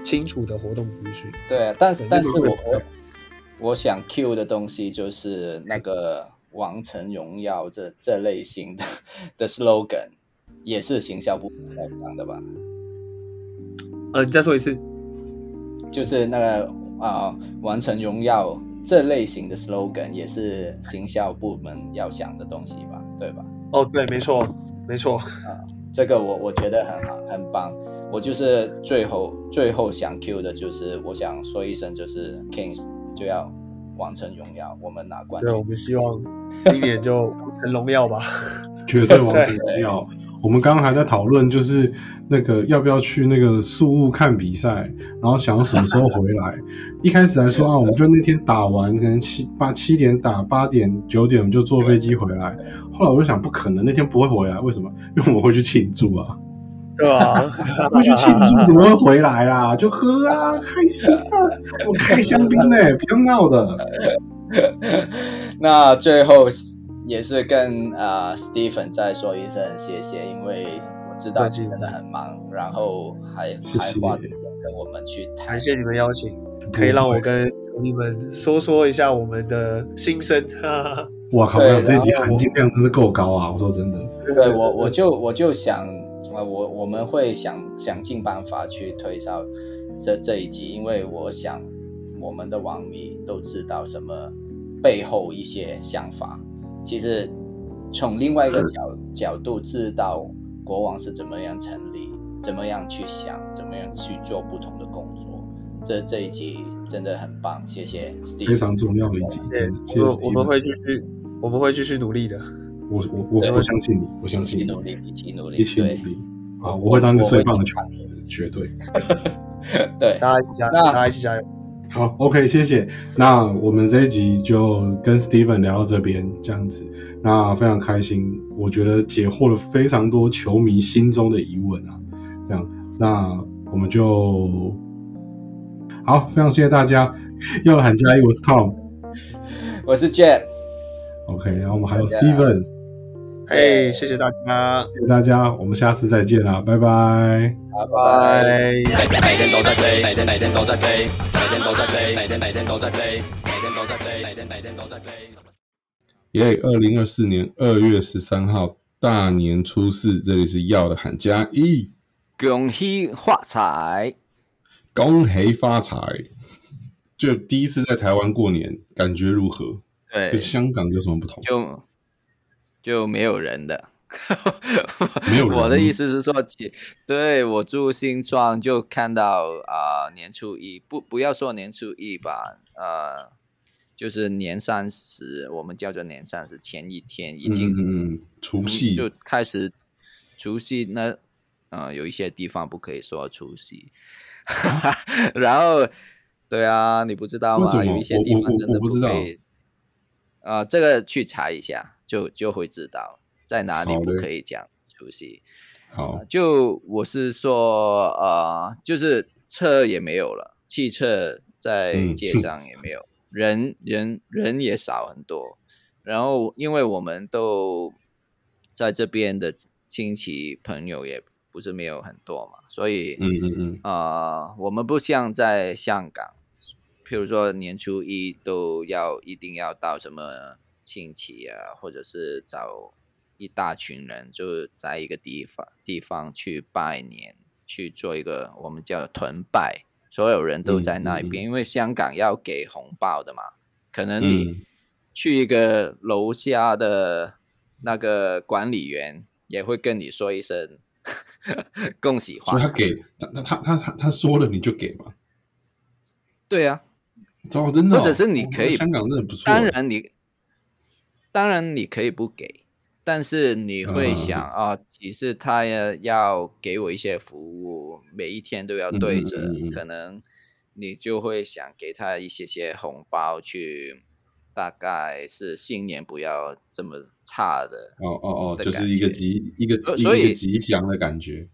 清楚的活动资讯，对，但是但是我我我想 Q 的东西就是那个王城荣耀这这类型的的 slogan，也是行销部在讲的吧？呃，你再说一次，就是那个啊，王城荣耀这类型的 slogan 也是行销部门要想的东西吧？对吧？哦，对，没错，没错，啊，这个我我觉得很好，很棒。我就是最后最后想 Q 的，就是我想说一声，就是 Kings 就要完成荣耀，我们拿冠军。对，我们希望今年就完成荣耀吧，绝对完成荣耀。我们刚刚还在讨论，就是那个要不要去那个宿务看比赛，然后想要什么时候回来。一开始来说啊，我们就那天打完，可能七八七点打，八点九点我们就坐飞机回来。后来我就想，不可能，那天不会回来，为什么？因为我们会去庆祝啊。对吧？会去庆祝，怎么会回来啦？就喝啊，开心啊！我开香槟呢，不要闹的。那最后也是跟啊，Stephen 再说一声谢谢，因为我知道你真的很忙，然后还还花时间跟我们去谈。感谢你们邀请，可以让我跟你们说说一下我们的心声。哇靠！这一集含金量真是够高啊！我说真的，对我我就我就想，啊，我我们会想想尽办法去推销这这一集，因为我想我们的网迷都知道什么背后一些想法。其实从另外一个角角度知道国王是怎么样成立，怎么样去想，怎么样去做不同。这这一集真的很棒，谢谢 Steve。非常重要的一集，对真的，谢谢我们我们 Steven 会继续，我们会继续努力的。我我我我相信你，我相信你，起努力，一起努力，一起努力。啊，我会当一个最棒的球我会看员，绝对。对，大家一起加油，大家一起加油。好，OK，谢谢。那我们这一集就跟 Steven 聊到这边，这样子，那非常开心，我觉得解惑了非常多球迷心中的疑问啊。这样，那我们就好，非常谢谢大家。又喊加一，我是 Tom。我是 Jet。OK，然后我们还有 Steven，嘿，谢谢大家，谢谢大家，我们下次再见啦，拜拜拜。拜。每天都在飞，每天每天都在飞，每天都在飞，每天每天都在飞，每天都在飞，每天每天都在飞。耶！二零二四年二月十三号大年初四，这里是要的喊加一，恭喜发财！恭喜发财！就第一次在台湾过年，感觉如何？对跟，香港有什么不同？就就没有人的。没有人我的意思是说，对我住新庄就看到啊、年初一不不要说年初一吧，呃，就是年三十，我们叫做年三十前一天已嗯经嗯嗯，除夕就开始除夕那呃有一些地方不可以说除夕，然后对啊，你不知道吗？有一些地方真的我不知道可以。啊、这个去查一下，就就会知道在哪里不可以讲除夕。好呃就我是说，呃，就是车也没有了，汽车在嗯街上也没有，人人人也少很多。然后，因为我们都在这边的亲戚朋友也不是没有很多嘛，所以，嗯嗯嗯，呃，我们不像在香港，譬如说年初一都要一定要到什么亲戚啊，或者是找一大群人，就在一个地方地方去拜年，去做一个我们叫团拜，所有人都在那一边，因为香港要给红包的嘛，可能你嗯。去一个楼下的那个管理员也会跟你说一声 恭喜所以他给他他他他他他说了你就给嘛？对啊。哦，真的哦，或者是你可以哦香港真的不错，当然你，当然你可以不给，但是你会嗯想啊、其实他要要给我一些服务，每一天都要对着，可能你就会想给他一些些红包去，大概是新年不要这么差的。哦哦哦，就是一个吉一个一所所以个吉祥的感觉。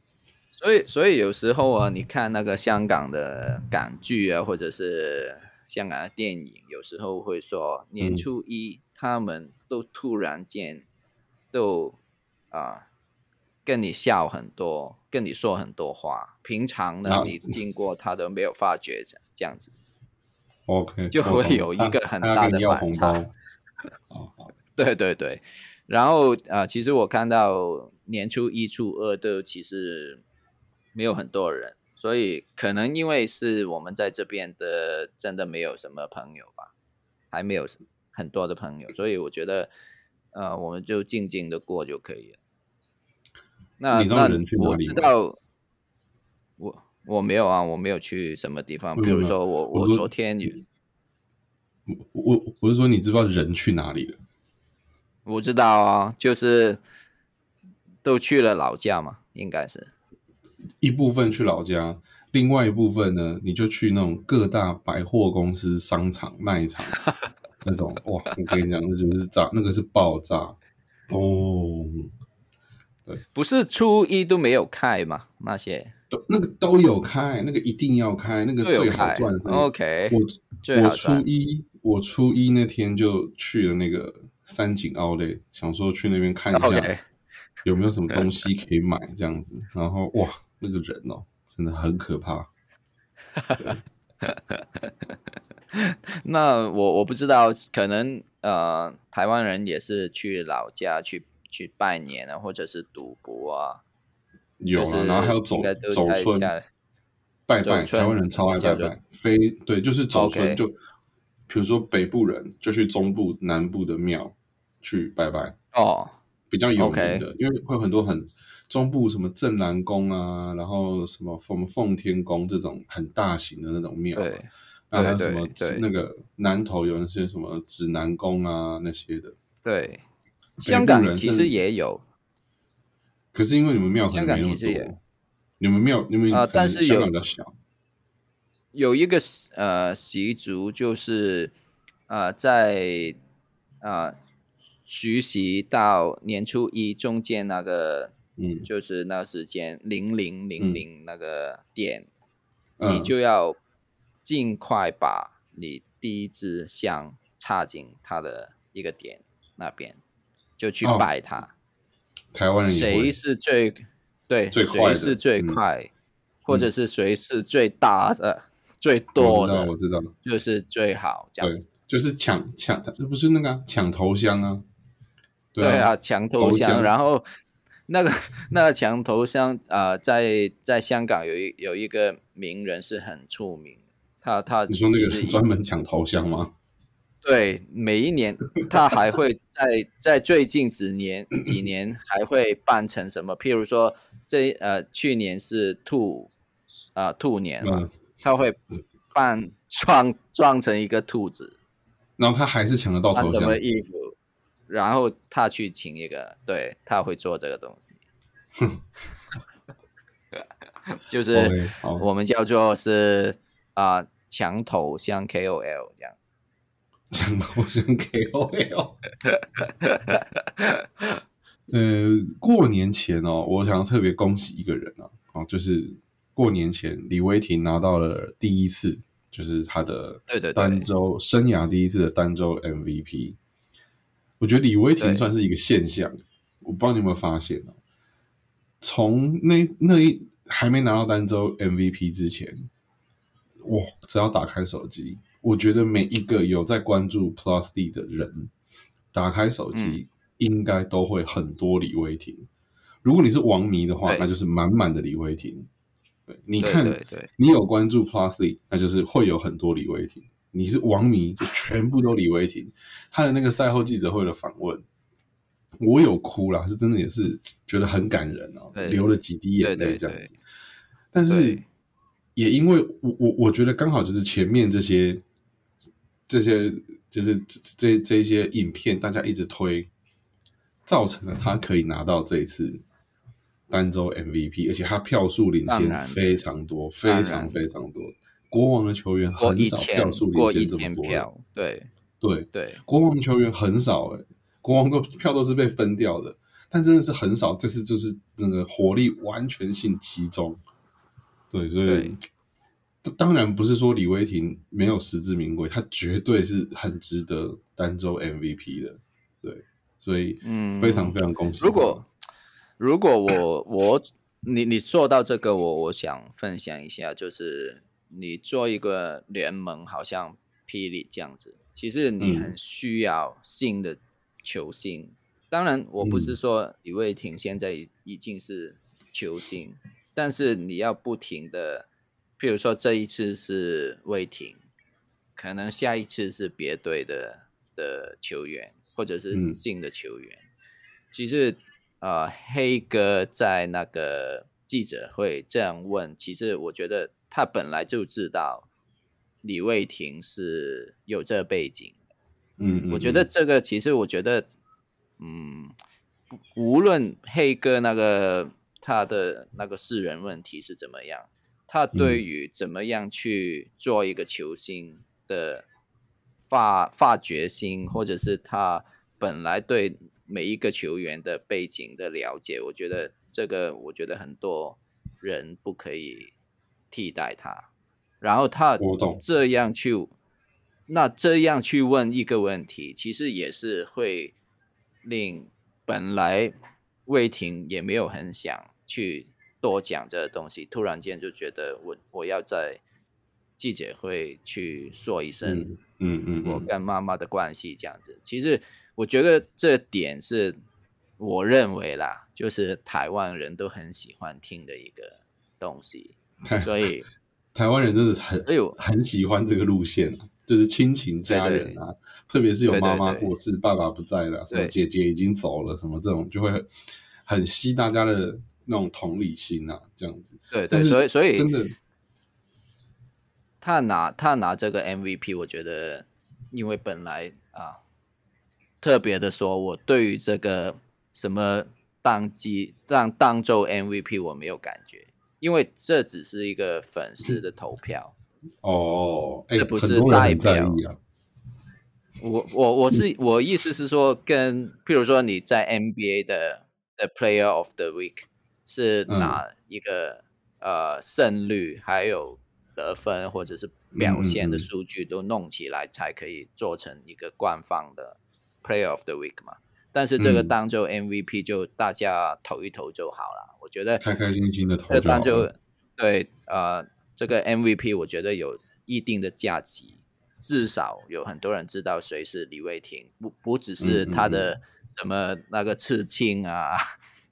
所以，所以有时候啊，你看那个香港的港剧啊，或者是香港的电影，有时候会说年嗯初一他们都突然间都啊、跟你笑很多，跟你说很多话，平常呢啊你经过他都没有发觉这这样子。OK，就会有一个很大的反差。哦，对对对，然后啊、呃其实我看到年初一、初二都其实没有很多人，所以可能因为是我们在这边的真的没有什么朋友吧，还没有很多的朋友，所以我觉得呃，我们就静静的过就可以了。那那我知道，我我没有啊，我没有去什么地方，比如说我我我昨天有我我我是说，你知不知道人去哪里了？我知道啊，就是都去了老家嘛，应该是。一部分去老家，另外一部分呢，你就去那种各大百货公司、商场、卖场 那种。哇，我跟你讲，那就是炸，那个是爆炸哦，不是初一都没有开嘛？那些都那个都有开，那个一定要开，那个最好开赚。OK，我我初一我初一那天就去了那个三井奥莱，想说去那边看一下 有没有什么东西可以买这样子。然后哇，那个人哦，真的很可怕。那我我不知道，可能呃，台湾人也是去老家去去拜年啊，或者是赌博啊，有啊，就是然后还有走走村拜拜，台湾人超爱拜拜，非对，就是走村就，比如说北部人就去中部、南部的庙去拜拜，哦，比较有名的，因为会有很多很中部什么镇南宫啊，然后什么什么奉天宫这种很大型的那种庙那还有什么那个南头有那些什么指南宫啊那些的，对，香港人其实也有，可是因为你们庙可能没那么其实也多，你们庙你们啊但是有港比较小，有一个呃习俗就是呃在呃学习到年初一中间那个嗯。就是那时间零零零零那个点，你嗯，就要尽快把你第一支香插进它的一个点那边，就去哦。拜它。台湾人谁，是最对最快谁是最嗯。快，或者是谁是最大的、最我多知道的，我知道，就是最好这样对子。，就是抢抢，这不是那个啊抢头香啊，对啊，啊，墙头香，头然后那个 那个抢头香啊、呃在在香港有一有一个名人是很出名，他他你说那个是专门抢头香吗？对，每一年 他还会在在最近几年几年 还会办成什么？譬如说这呃去年是兔啊、兔年嘛，嗯，他会扮装装成一个兔子，然后他还是抢得到头香穿什么，衣服，然后他去请一个，对他会做这个东西，就是我们叫做是啊、墙头像 KOL 这样。抢头香 KOL。呃，过年前哦，我想要特别恭喜一个人啊，哦，就是过年前李威霆拿到了第一次，就是他的对对对单周生涯第一次的单周 MVP。我觉得李威霆算是一个现象，我不知道你有没有发现哦。从那那一还没拿到单周 MVP 之前，哇，只要打开手机，我觉得每一个有在关注 Plus D 的人，打开手机、嗯应该都会很多李威霆。如果你是王迷的话，那就是满满的李威霆。对，你看，对对你有关注 Plus D，那就是会有很多李威霆。你是王迷，就全部都李威霆。他的那个赛后记者会的访问，我有哭啦，是真的也是觉得很感人哦，对流了几滴眼泪这样子。但是也因为我我我觉得刚好就是前面这些这些就是这这这些影片，大家一直推，造成了他可以拿到这一次单周 MVP，而且他票数领先非常多，非常非常多。国王的球员很少票数领先这么多对。对，对。国王的球员很少诶、国王的票都是被分掉的，但真的是很少。这次就是整个火力完全性集中，对，所以对当然不是说李威霆没有实至名归，他绝对是很值得单周 MVP 的，对，所以嗯非常非常恭喜他。如果如果我我你你做到这个，我我想分享一下，就是你做一个联盟，好像霹雳这样子，其实你嗯很需要新的球星。当然，我不是嗯说李卫霆现在已已经是球星，但是你要不停的，譬如说这一次是魏廷，可能下一次是别队的的球员，或者是嗯。新的球员。其实，呃，黑哥在那个记者会这样问，其实我觉得他本来就知道李卫廷是有这背景嗯我觉得这个其实，我觉得，嗯，无论黑哥那个他的那个私人问题是怎么样，他嗯对于怎么样去做一个球星的发发掘心，或者是他本来对每一个球员的背景的了解，我觉得这个，我觉得很多人不可以替代他。然后他这样去，那这样去问一个问题，其实也是会令本来魏婷也没有很想去多讲这个东西，突然间就觉得我我要在记者会去说一声嗯嗯嗯我嗯，跟妈妈的关系这样子。其实我觉得这点是我认为啦，就是台湾人都很喜欢听的一个东西，所以 台湾人真的是很哎呦很喜欢这个路线啊，就是亲情家人啊，特别是有妈妈过世、爸爸不在了，什么姐姐已经走了，什么这种就会很吸大家的那种同理心啊，这样子。对对，所以所以真的，他拿他拿这个 MVP，我觉得因为本来啊，特别的说，我对于这个什么当季让当周 MVP 我没有感觉，因为这只是一个粉丝的投票。哦，哎、这不是代表。我我我是我意思是说，跟譬如说你在 NBA 的的 Player of the Week 是嗯拿一个、呃胜率还有得分或者是表现的数据都弄起来，才可以做成一个官方的 Player of the Week 嘛。但是这个嗯当做 MVP 就大家投一投就好了，我觉得开开心心的投这当就了。对呃，这个 MVP 我觉得有一定的价值，至少有很多人知道谁是李卫廷，不不只是他的什么那个刺青啊，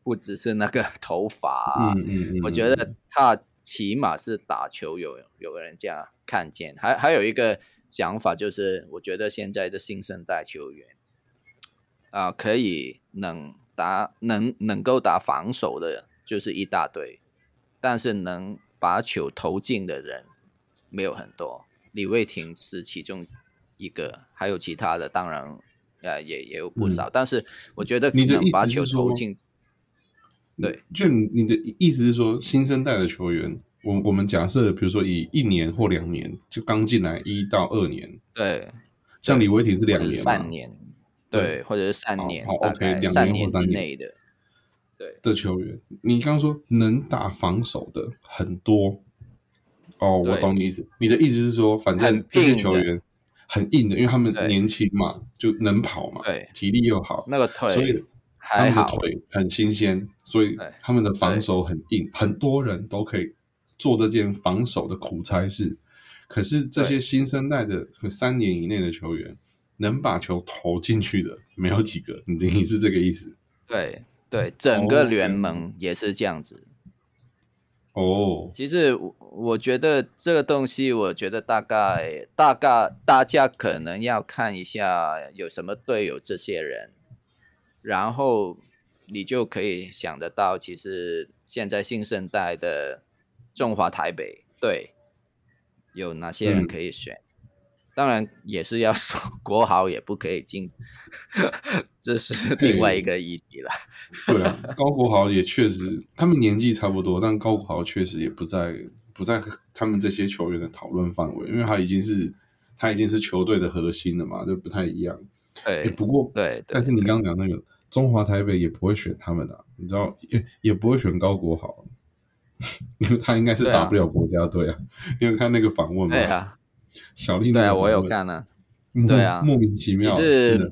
不只是那个 头发啊，嗯嗯嗯，我觉得他起码是打球有有人这样看见，还还有一个想法就是，我觉得现在的新生代球员啊、可以能打能能够打防守的，就是一大堆，但是能把球投进的人没有很多。李卫廷是其中一个，还有其他的，当然呃也也有不少，但是我觉得嗯你能把球投进，对，就你你的意思是说，新生代的球员，我我们假设，比如说以一年或两年，就刚进来一到二年，对，像李维廷是两年嘛三年，对，或者是三年，好 OK，两年年或三年之内的，对。的球员，你刚刚说能打防守的很多，哦，我懂你意思。你的意思是说，反正这些球员很硬的，因为他们年轻嘛，就能跑嘛，对。体力又好，那个腿所以他们的，腿很新鲜，所以他们的防守很硬，很多人都可以做这件防守的苦差事。可是这些新生代的三年以内的球员，能把球投进去的没有几个。你是这个意思？对对，整哦个联盟也是这样子。哦，其实我我觉得这个东西，我觉得大概大概大家可能要看一下有什么队友这些人，然后你就可以想得到，其实现在新生代的中华台北队有哪些人嗯可以选。当然也是要 说国豪也不可以进，这是 另外一个议题了。对啊，高国豪也确实，他们年纪差不多，但高国豪确实也不在不在他们这些球员的讨论范围，因为他已经是他已经是球队的核心了嘛，就不太一样。对欸、不过，对对但是你刚刚讲那个中华台北也不会选他们啊，你知道，也也不会选高国豪，因为他应该是打不了国家队啊。你有看那个访问吗？对啊，小丽那对啊，我有看啊。对啊莫名其妙，是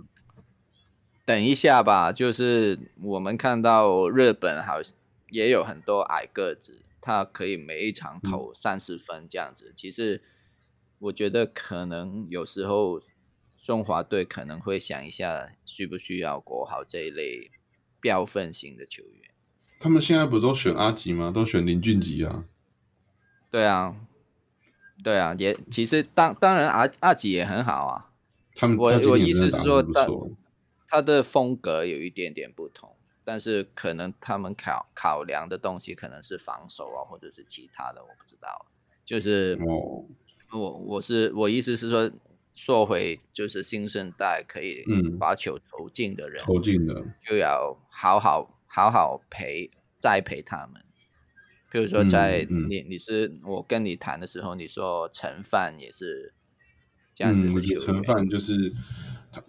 等一下吧，就是我们看到日本好像也有很多矮个子，他可以每一场投三十分这样子。其实我觉得可能有时候中华队可能会想一下，需不需要国豪这一类标分型的球员。他们现在不都选阿吉吗？都选林俊杰啊。对啊，对啊，也其实当当然阿阿吉也很好啊，他们我他我意思是说但，他的风格有一点点不同，但是可能他们考考量的东西可能是防守啊，或者是其他的，我不知道。就是哦，我我是我意思是说，说回就是新生代可以嗯。把球投进的人，投进的，就要好好好好陪栽培他们。比如说在，嗯。嗯你你是我跟你谈的时候，你说陈范也是这样子嗯，我觉得陈，范就是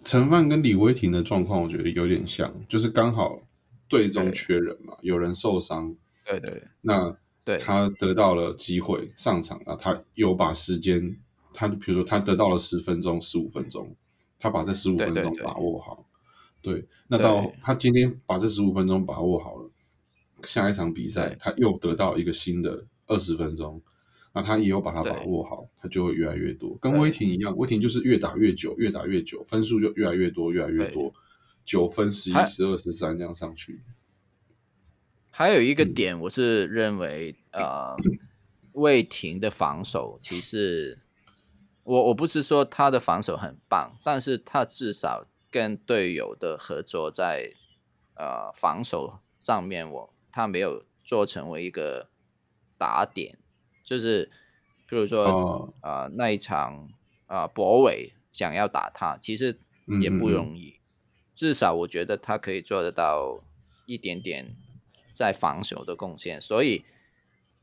陈范跟李威霆的状况，我觉得有点像，就是刚好队中缺人嘛，有人受伤，对对。那对。他得到了机会上场，那他有把时间，他比如说他得到了十分钟、十五分钟，他把这十五分钟把握好。对，那到他今天把这十五分钟把握好了，下一场比赛他又得到一个新的二十分钟，那他也有把它把握好，他就会越来越多。跟威霆一样，威霆就是越打越久，越打越久，分数就越来越多，越来越多，九分、十一、十二、十三这样上去。还有一个点，我是认为，呃，魏霆的防守其实，我我不是说他的防守很棒，但是他至少跟队友的合作在呃防守上面，我他没有做成为一个打点，就是比如说呃那一场啊博伟想要打他，其实也不容易，至少我觉得他可以做得到一点点。在防守的贡献，所以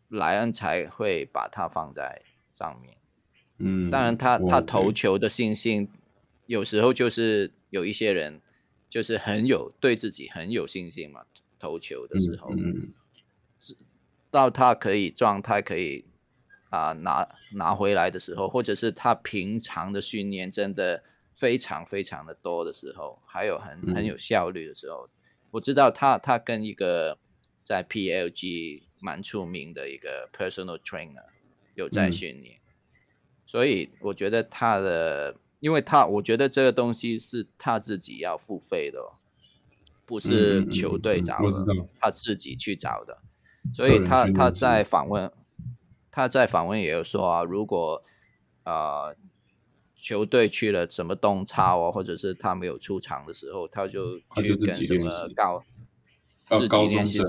莱恩才会把他放在上面。嗯，当然，他他投球的信心，有时候就是有一些人就是很有对自己很有信心嘛。投球的时候，嗯，到他可以状态可以啊拿拿回来的时候，或者是他平常的训练真的非常非常的多的时候，还有很很有效率的时候，我知道他他跟一个。在 PLG 蛮出名的一个 personal trainer 有在训练，所以我觉得他的，因为他我觉得这个东西是他自己要付费的，不是球队找的，他自己去找的，所以他他在访问，他在访问也有说啊，如果呃球队去了什么东超啊，或者是他没有出场的时候，他就去跟什么高。自己练习，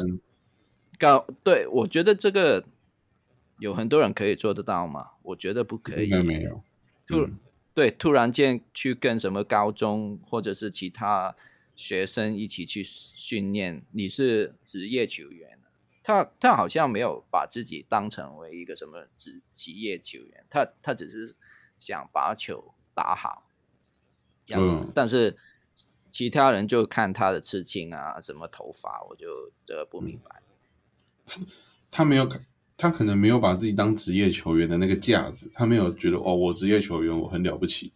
高对，我觉得这个有很多人可以做得到吗？我觉得不可以，没有。突对，突然间去跟什么高中或者是其他学生一起去训练，你是职业球员他他好像没有把自己当成为一个什么职职业球员，他他只是想把球打好这样子，但是。其他人就看他的刺青啊，什么头发，我就这不明白。他他没有，他可能没有把自己当职业球员的那个架子，他没有觉得哦，我职业球员我很了不起。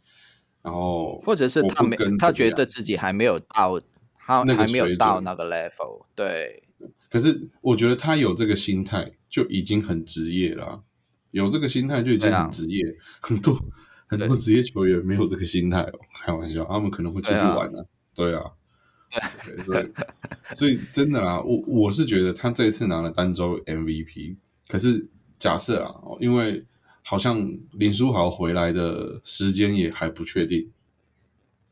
然后，或者是他没，他觉得自己还没有到，他还没有到那个 level。对。可是我觉得他有这个心态就已经很职业了，有这个心态就已经很职业。很多很多职业球员没有这个心态哦，开玩笑，他们可能会出去玩呢。对啊，对，所以所以真的啦，我我是觉得他这一次拿了单周 MVP，可是假设啊，因为好像林书豪回来的时间也还不确定，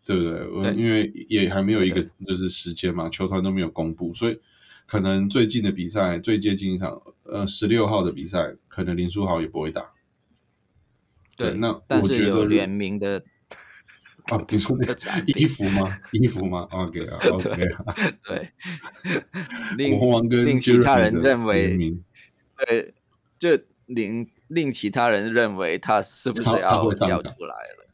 对不对？因为也还没有一个就是时间嘛，球团都没有公布，所以可能最近的比赛最接近一场，呃，十六号的比赛，可能林书豪也不会打。对，那但是有联名的。啊，你说那个衣服吗？衣服吗？OK 啊，OK 啊，对。令令其他人认为，对，就令令其他人认为他是不是要要出来了？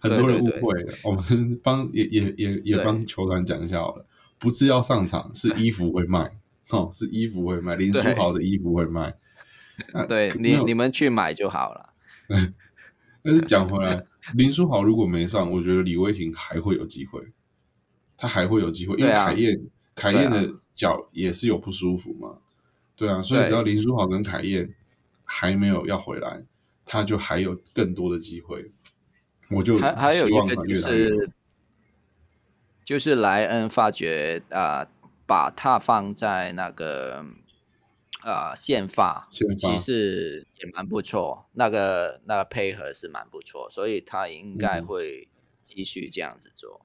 很多人误会了。我们帮也也也也帮球团讲一下好了，不是要上场，是衣服会卖哦，是衣服会卖，林书豪的衣服会卖。对你你们去买就好了。但是讲回来。林书豪如果没上，我觉得李威霆还会有机会，他还会有机会，因为凯燕凯燕的脚也是有不舒服嘛，对啊，所以只要林书豪跟凯燕还没有要回来，他就还有更多的机会。我就还还有一个就是就是莱恩发觉啊，把他放在那个。呃，宪法其实也蛮不错，那个那个配合是蛮不错，所以他应该会继续这样子做。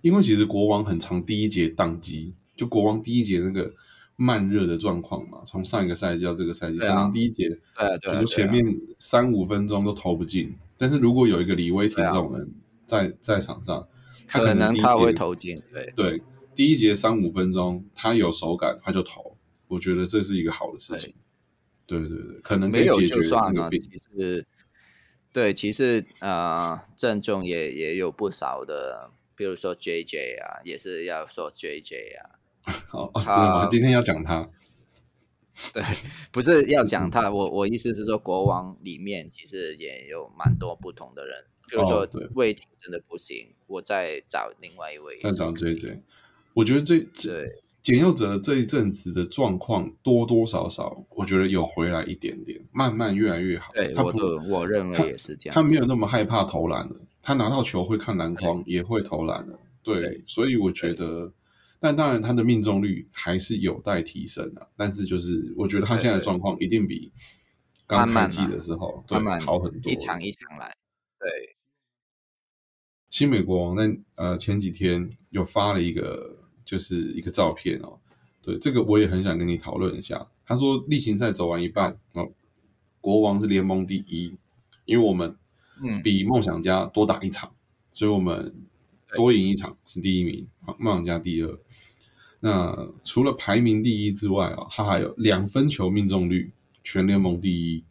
因为其实国王很长，第一节宕机，就国王第一节那个慢热的状况嘛，从上一个赛季到这个赛季，可能第一节，对对，就是前面三五分钟都投不进。但是如果有一个李威霆这种人在在场上，他可能他会投进，对对，第一节三五分钟他有手感，他就投。我觉得这是一个好的事情，对对对，可能没有就算了。其实，对，其实呃，郑重也也有不少的，比如说 J J 啊，也是要说 J J 啊。好，真的吗？今天要讲他？对，不是要讲他。我我意思是说，国王里面其实也有蛮多不同的人，比如说魏婷真的不行，我再找另外一位。再找 J J，我觉得这这。简佑哲这一阵子的状况多多少少，我觉得有回来一点点，慢慢越来越好。对，他不，我认为也是这样。他没有那么害怕投篮了，他拿到球会看篮筐，也会投篮了。对，对所以我觉得，但当然他的命中率还是有待提升啊。但是就是我觉得他现在的状况一定比刚开季的时候对好很多，一场一场来。对，新美国王在呃前几天有发了一个就是一个照片哦，对这个我也很想跟你讨论一下。他说例行赛走完一半哦，国王是联盟第一，因为我们嗯，比梦想家多打一场，所以我们多赢一场是第一名，梦想家第二。那除了排名第一之外啊，他还有两分球命中率全联盟第一，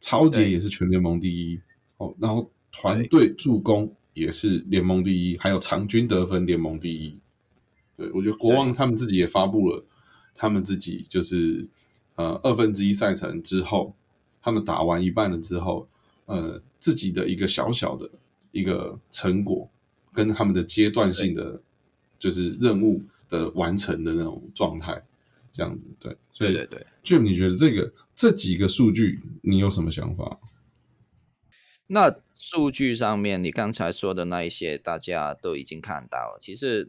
超杰也是全联盟第一哦，然后团队助攻也是联盟第一，还有场均得分联盟第一。对我觉得国王他们自己也发布了，他们自己就是呃二分之一赛程之后，他们打完一半了之后，呃自己的一个小小的一个成果，跟他们的阶段性的就是任务的完成的那种状态，这样子对，所以对对对。Jim，你觉得这个这几个数据你有什么想法？那数据上面，你刚才说的那一些，大家都已经看到了。其实，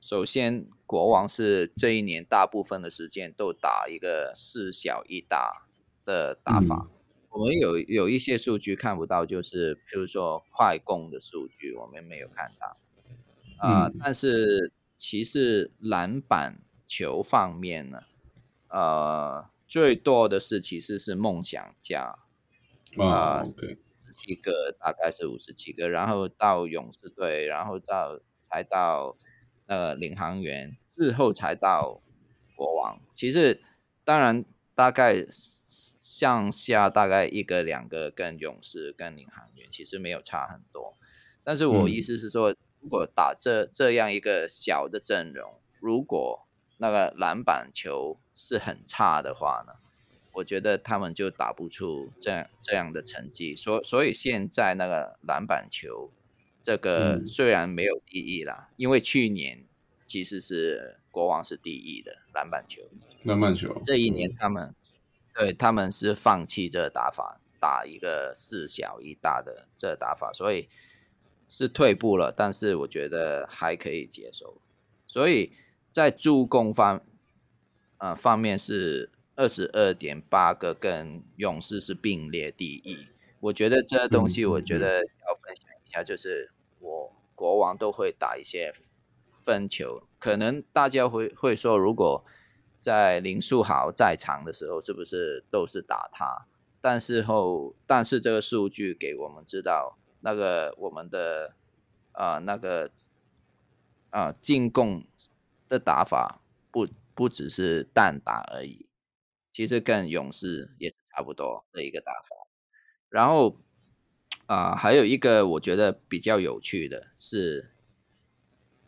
首先，国王是这一年大部分的时间都打一个四小一大的打法。我们有有一些数据看不到，就是比如说快攻的数据，我们没有看到。啊、嗯但是其实篮板球方面呢，呃，最多的是其实是梦想家，啊十七个，大概是五十七个，然后到勇士队，然后到才到呃领航员，之后才到国王。其实当然大概向下大概一个两个跟勇士跟领航员其实没有差很多，但是我嗯。意思是说，如果打这这样一个小的阵容，如果那个篮板球是很差的话呢？我觉得他们就打不出这样这样的成绩，所所以现在那个篮板球，这个嗯。虽然没有第一啦，因为去年其实是国王是第一的篮板球，篮板球，这一年他们对他们是放弃这个打法，打一个四小一大的这个打法，所以是退步了，但是我觉得还可以接受。所以在助攻方呃方面是二十二点八个，跟勇士是并列第一。我觉得这东西，嗯我觉得要分享一下，就是我国王都会打一些分球，可能大家会会说，如果在林书豪在场的时候，是不是都是打他？但是后，但是这个数据给我们知道，那个我们的啊、呃那个啊、进攻的打法不不只是单打而已，其实跟勇士也是差不多的一个打法。然后啊、还有一个我觉得比较有趣的是，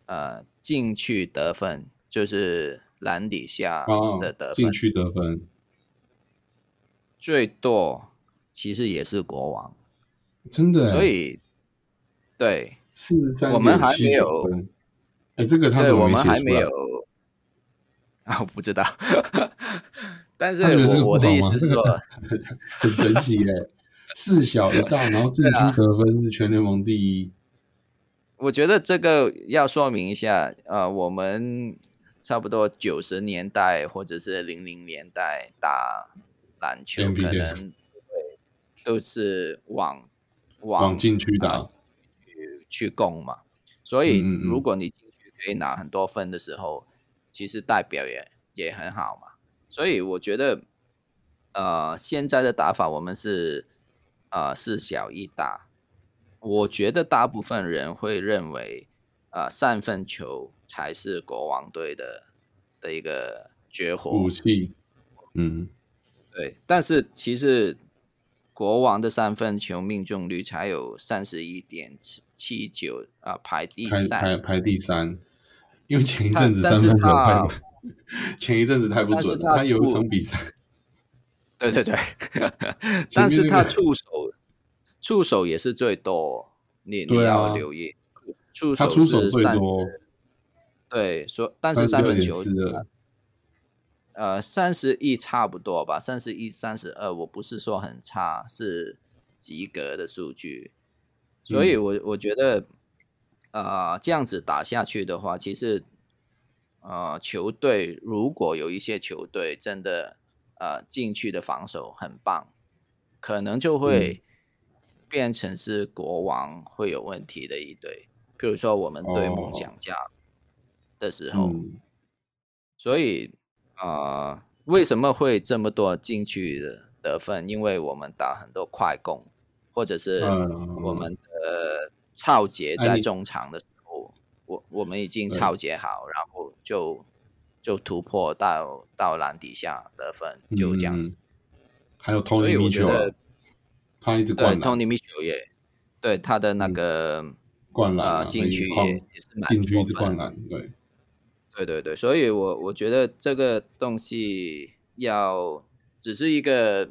呃，禁区得分，就是篮底下啊的得分，禁区得分，最多其实也是国王，真的欸，所以对。四三我们还七没有哎，这个他对，怎么我们写出来还没有？啊，我不知道，但是他觉得这个我我的意思是说，很神奇耶，四小一大，然后禁区啊得分是全联盟第一，我觉得这个要说明一下，呃，我们差不多九十年代或者是零零年代打篮球，可能对都是往往往禁区打。啊，去去攻嘛。所以如果你进去可以拿很多分的时候，其实代表也也很好嘛。所以我觉得，呃，现在的打法我们是呃四小一大，我觉得大部分人会认为，呃，三分球才是国王队的的一个绝活。武器，嗯，对，但是其实国王的三分球命中率才有三十一点七七九啊，排第排排三。排第三，因为前一阵子三分球太，前一阵子太不准了，他他有一场比赛，对对对，但是他触手触手也是最多，你你要留意，触他出手最是30多，对，说但是三分球，呃，三十一差不多吧，三十一、三十二，我不是说很差，是及格的数据。所以我我觉得，呃，这样子打下去的话，其实，呃，球队如果有一些球队真的，呃，进去的防守很棒，可能就会变成是国王会有问题的一队。譬如说我们对梦想家。的时候，所以啊，为什么会这么多进去的得分？因为我们打很多快攻，或者是我们的超节在中场的时候，我我们已经超节好，然后就就突破到到篮底下得分，就这样子。还有托尼米球，他一直灌篮，托尼米球也对他的那个灌篮进去也也是蛮进去一直灌篮，对。对对对，所以我我觉得这个东西要只是一个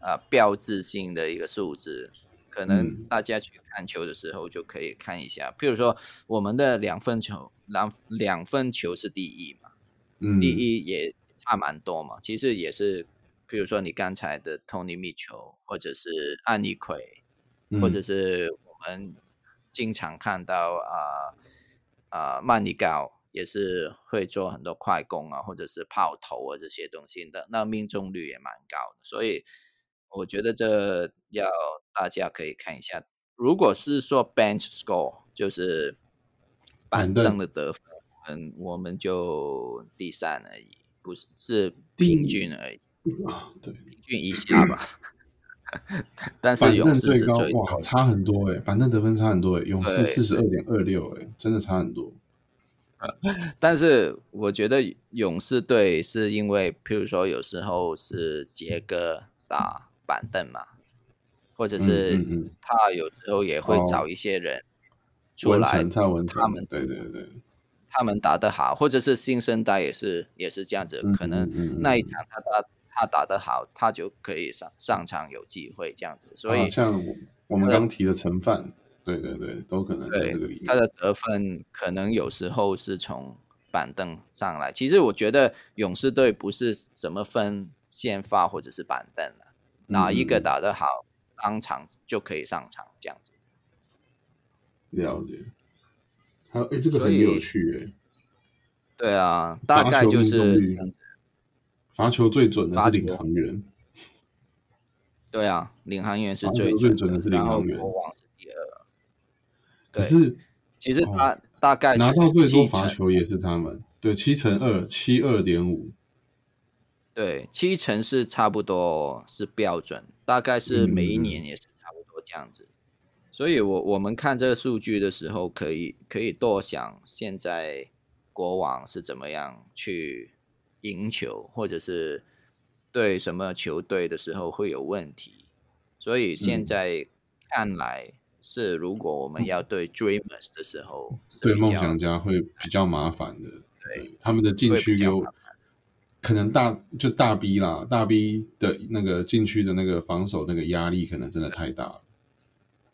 啊标志性的一个数字，可能大家去看球的时候就可以看一下。譬如说，我们的两分球两两分球是第一嘛，嗯，第一也差蛮多嘛。其实也是，譬如说你刚才的 Tony Mitchell，或者是安妮奎，或者是我们经常看到啊啊曼尼高。也是会做很多快攻啊，或者是炮头啊这些东西的，那命中率也蛮高的。所以我觉得这要大家可以看一下。如果是说 bench score，就是板凳的得分，嗯，我们就第三而已，不是是平均而已啊，对，平均一下吧。但是勇士最高哇，差很多哎，板凳得分差很多哎，勇士四十二点二六哎，真的差很多。但是我觉得勇士队是因为，譬如说有时候是杰哥打板凳嘛，或者是他有时候也会找一些人出来，他们对对对，他们打得好，或者是新生代也是也是这样子，可能那一场他打他打得好，他就可以上上场有机会这样子。所以像我们刚提的陈范。对对对，都可能在这个里面。他的得分可能有时候是从板凳上来。其实我觉得勇士队不是什么分先发或者是板凳的，哪一个打得好，当场就可以上场这样子。了解。还有，哎，这个很有趣哎。对啊，大概就是这样子。罚球最准的是领航员。对啊，领航员是最最准的是领航员。可是，其实他大概拿到最多罚球也是他们，对，七乘二，七二点五，对，七成是差不多是标准，大概是每一年也是差不多这样子。所以，我我们看这个数据的时候，可以可以多想，现在国王是怎么样去赢球，或者是对什么球队的时候会有问题。所以现在看来。是，如果我们要对 Dreamers 的时候，对梦想家会比较麻烦的。对，他们的禁区有可能大就大 B 啦，大 B 的那个禁区的那个防守那个压力可能真的太大了。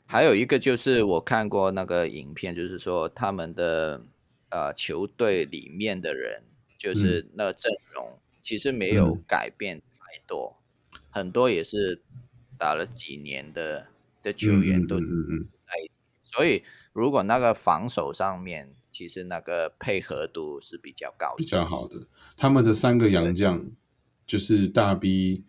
还有一个就是我看过那个影片，就是说他们的呃球队里面的人，就是那阵容其实没有改变太多，很多也是打了几年的。的球员都在一起，所以如果那个防守上面，其实那个配合度是比较高的、比较好的。他们的三个洋将就是大 B，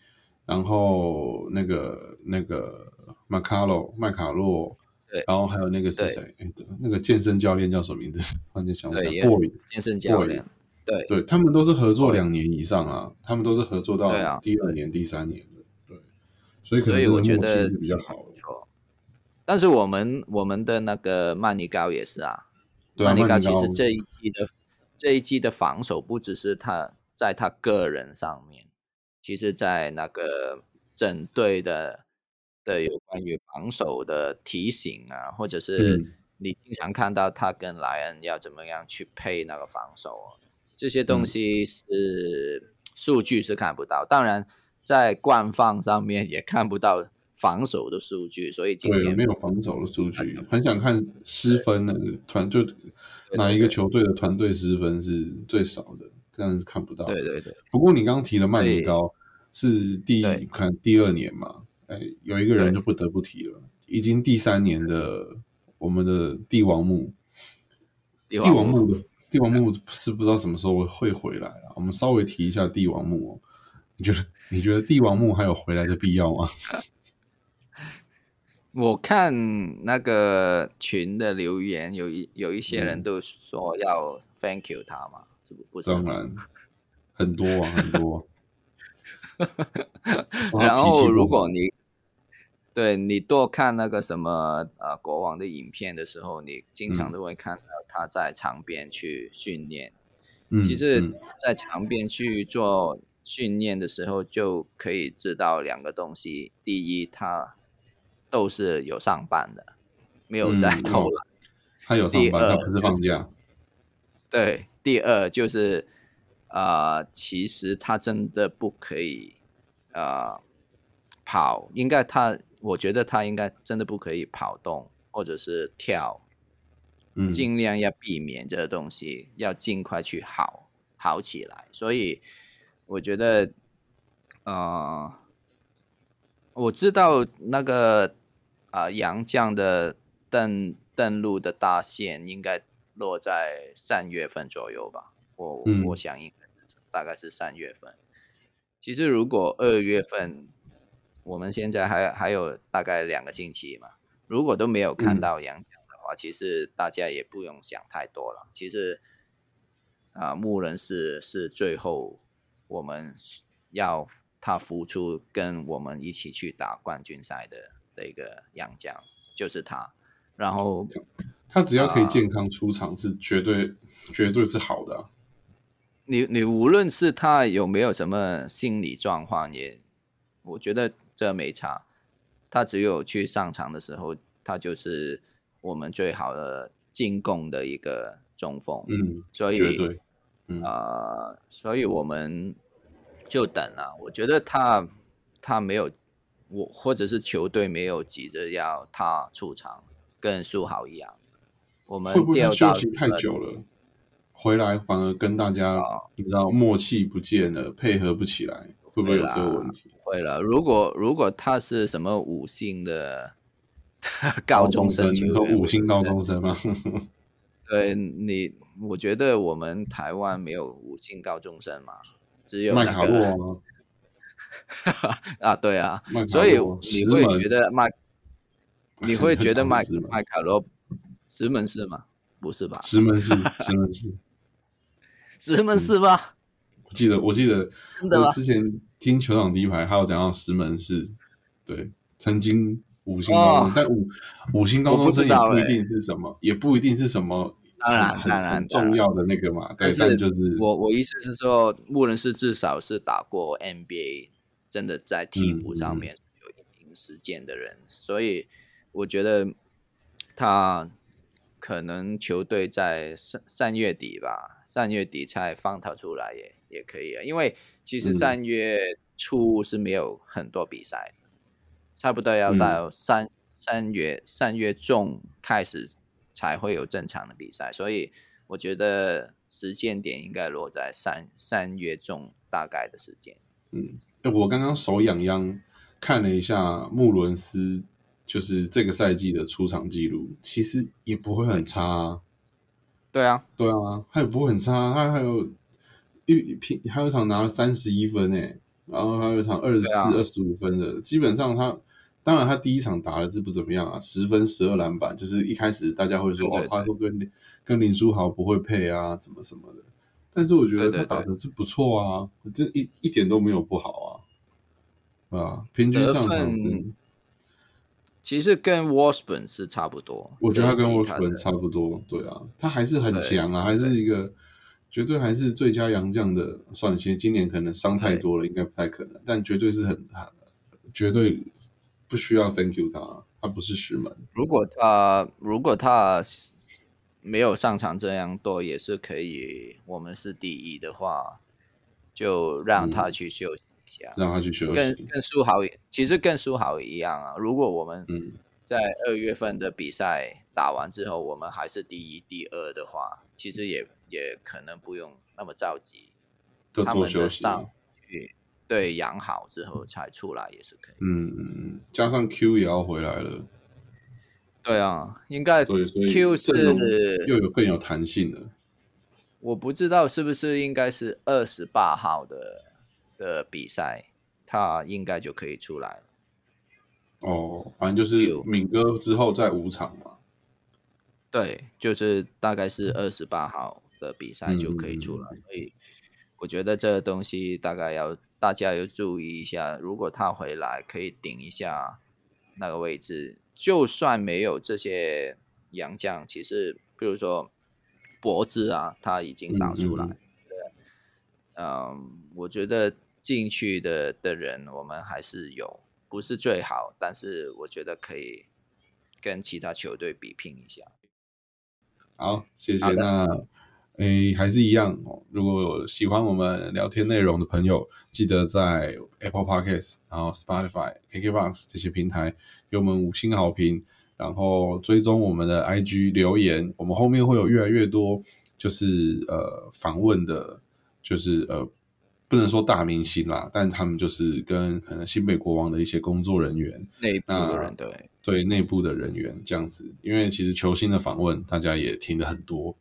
然后那个那个马卡洛麦卡洛，对，然后还有那个是谁？那个健身教练叫什么名字？突然间想不起来。boy 健身教练，对，对他们都是合作两年以上啊，他们都是合作到第二年、第三年的，对，所以可能我觉得是比较好。但是我们我们的那个曼尼高也是啊，曼尼高其实这一季的这一季的防守不只是他在他个人上面，其实在那个整队的的有关于防守的提醒啊，或者是你经常看到他跟莱恩要怎么样去配那个防守，这些东西是数据是看不到，当然在官方上面也看不到。防守的数据，所以今天没有防守的数据，很想看失分的团就哪一个球队的团队失分是最少的？这样是看不到。对对对。不过你刚刚提的曼尼高是第可能第二年嘛？哎，有一个人就不得不提了，已经第三年的我们的帝王墓，帝王墓的帝王墓是不知道什么时候会回来了。我们稍微提一下帝王墓哦，你觉得你觉得帝王墓还有回来的必要吗？我看那个群的留言，有一有一些人都说要 thank you 他嘛，这不不是？当然，很多啊，很多。然后如果你对你多看那个什么呃国王的影片的时候，你经常都会看到他在场边去训练。嗯，其实，在场边去做训练的时候，就可以知道两个东西：第一，他。都是有上班的，没有在偷懒。他有上班，他不是放假。对，第二就是，呃，其实他真的不可以，呃，跑。应该他，我觉得他应该真的不可以跑动或者是跳，嗯，尽量要避免这个东西，要尽快去好好起来。所以我觉得，呃。我知道那个啊，杨绛的登登陆的大限应该落在三月份左右吧。我我想应该大概是三月份。其实如果二月份，我们现在还还有大概两个星期嘛，如果都没有看到杨绛的话，其实大家也不用想太多了。其实啊，牧人是是最后我们要。他付出跟我们一起去打冠军赛的的一个杨将就是他，然后他只要可以健康出场是绝对绝对是好的。你你无论是他有没有什么心理状况，也我觉得这没差。他只有去上场的时候，他就是我们最好的进攻的一个中锋。嗯，所以绝对，呃，所以我们。就等了！我觉得他他没有我，或者是球队没有急着要他出场，跟苏豪一样。我们会不会休息太久了，回来反而跟大家你知道默契不见了，配合不起来，会不会有这个问题？会了。如果如果他是什么五星的 高中生，你说五星高中生吗？对你，我觉得我们台湾没有五星高中生嘛。只有麦卡洛 啊，对啊，所以 你会觉得麦，你会觉得麦麦卡罗石门是吗？不是吧？石门是石门是 石门是吧？我记得我记得我之前听球场第一排，还有讲到石门是，对，曾经五星高中，但五五星高中生也不一定是什么，也不一定是什么。当然，当然重要的那个嘛，但是就是我我意思是说，穆伦斯至少是打过 NBA，真的在替补上面有一定时间的人，所以我觉得他可能球队在三三月底吧，三月底才放他出来也也可以啊，因为其实三月初是没有很多比赛的，差不多要到三三月三月中开始。才会有正常的比赛，所以我觉得时间点应该落在三三月中大概的时间。嗯，我刚刚手痒痒看了一下穆伦斯，就是这个赛季的出场记录，其实也不会很差。对啊，对啊，他也不会很差，他还有一平，还有场拿了三十一分诶，然后还有一场二十四、二十五分的，基本上他。当然，他第一场打的是不怎么样啊，十分十二篮板，就是一开始大家会说哦，他会跟跟林书豪不会配啊，怎么什么的。但是我觉得他打的是不错啊，这一一点都没有不好啊，啊，平均上场其实跟 w a s b u r n 是差不多。我觉得他跟 w a s b u r n 差不多，对啊，他还是很强啊，还是一个绝对还是最佳洋将的。算了，其实今年可能伤太多了，应该不太可能，但绝对是很绝对。不需要 thank you 他，他不是石门。如果他如果他没有上场这样多，也是可以。我们是第一的话，就让他去休息一下，让他去休息。跟跟苏豪，其实跟苏豪一样啊。如果我们在二月份的比赛打完之后，我们还是第一、第二的话，其实也也可能不用那么着急，他们的上去对养好之后才出来也是可以。嗯，加上 Q 也要回来了。对啊，应该对，所以 Q 是又有更有弹性的。我不知道是不是应该是二十八号的的比赛，他应该就可以出来了。哦，反正就是敏哥之后再五场嘛。对，就是大概是二十八号的比赛就可以出来，所以我觉得这个东西大概要大家要注意一下，如果他回来可以顶一下那个位置。就算没有这些洋将，其实比如说博子啊，他已经打出来。对，嗯，我觉得进去的的人，我们还是有，不是最好，但是我觉得可以跟其他球队比拼一下。好，谢谢。那诶，还是一样哦。如果喜欢我们聊天内容的朋友，记得在 Apple Podcasts、然后 Spotify、KKBox 这些平台。给我们五星好评，然后追踪我们的 IG 留言，我们后面会有越来越多，就是呃访问的，就是呃不能说大明星啦，但他们就是跟可能新北国王的一些工作人员，内部的人对对内部的人员这样子，因为其实球星的访问大家也听了很多，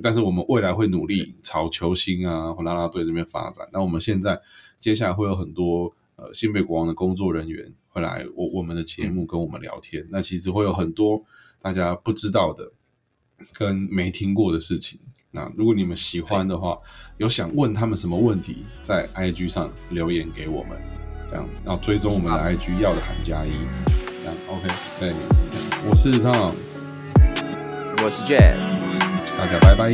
但是我们未来会努力朝球星啊或啦啦队这边发展。那我们现在接下来会有很多呃新北国王的工作人员。会来我我们的节目跟我们聊天，那其实会有很多大家不知道的跟没听过的事情。那如果你们喜欢的话，有想问他们什么问题，在 IG 上留言给我们，这样，然后追踪我们的 IG 要的喊加一，这样 OK。对，我是 Tom，我是 Jeff，大家拜拜，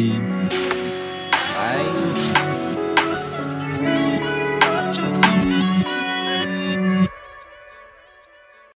拜。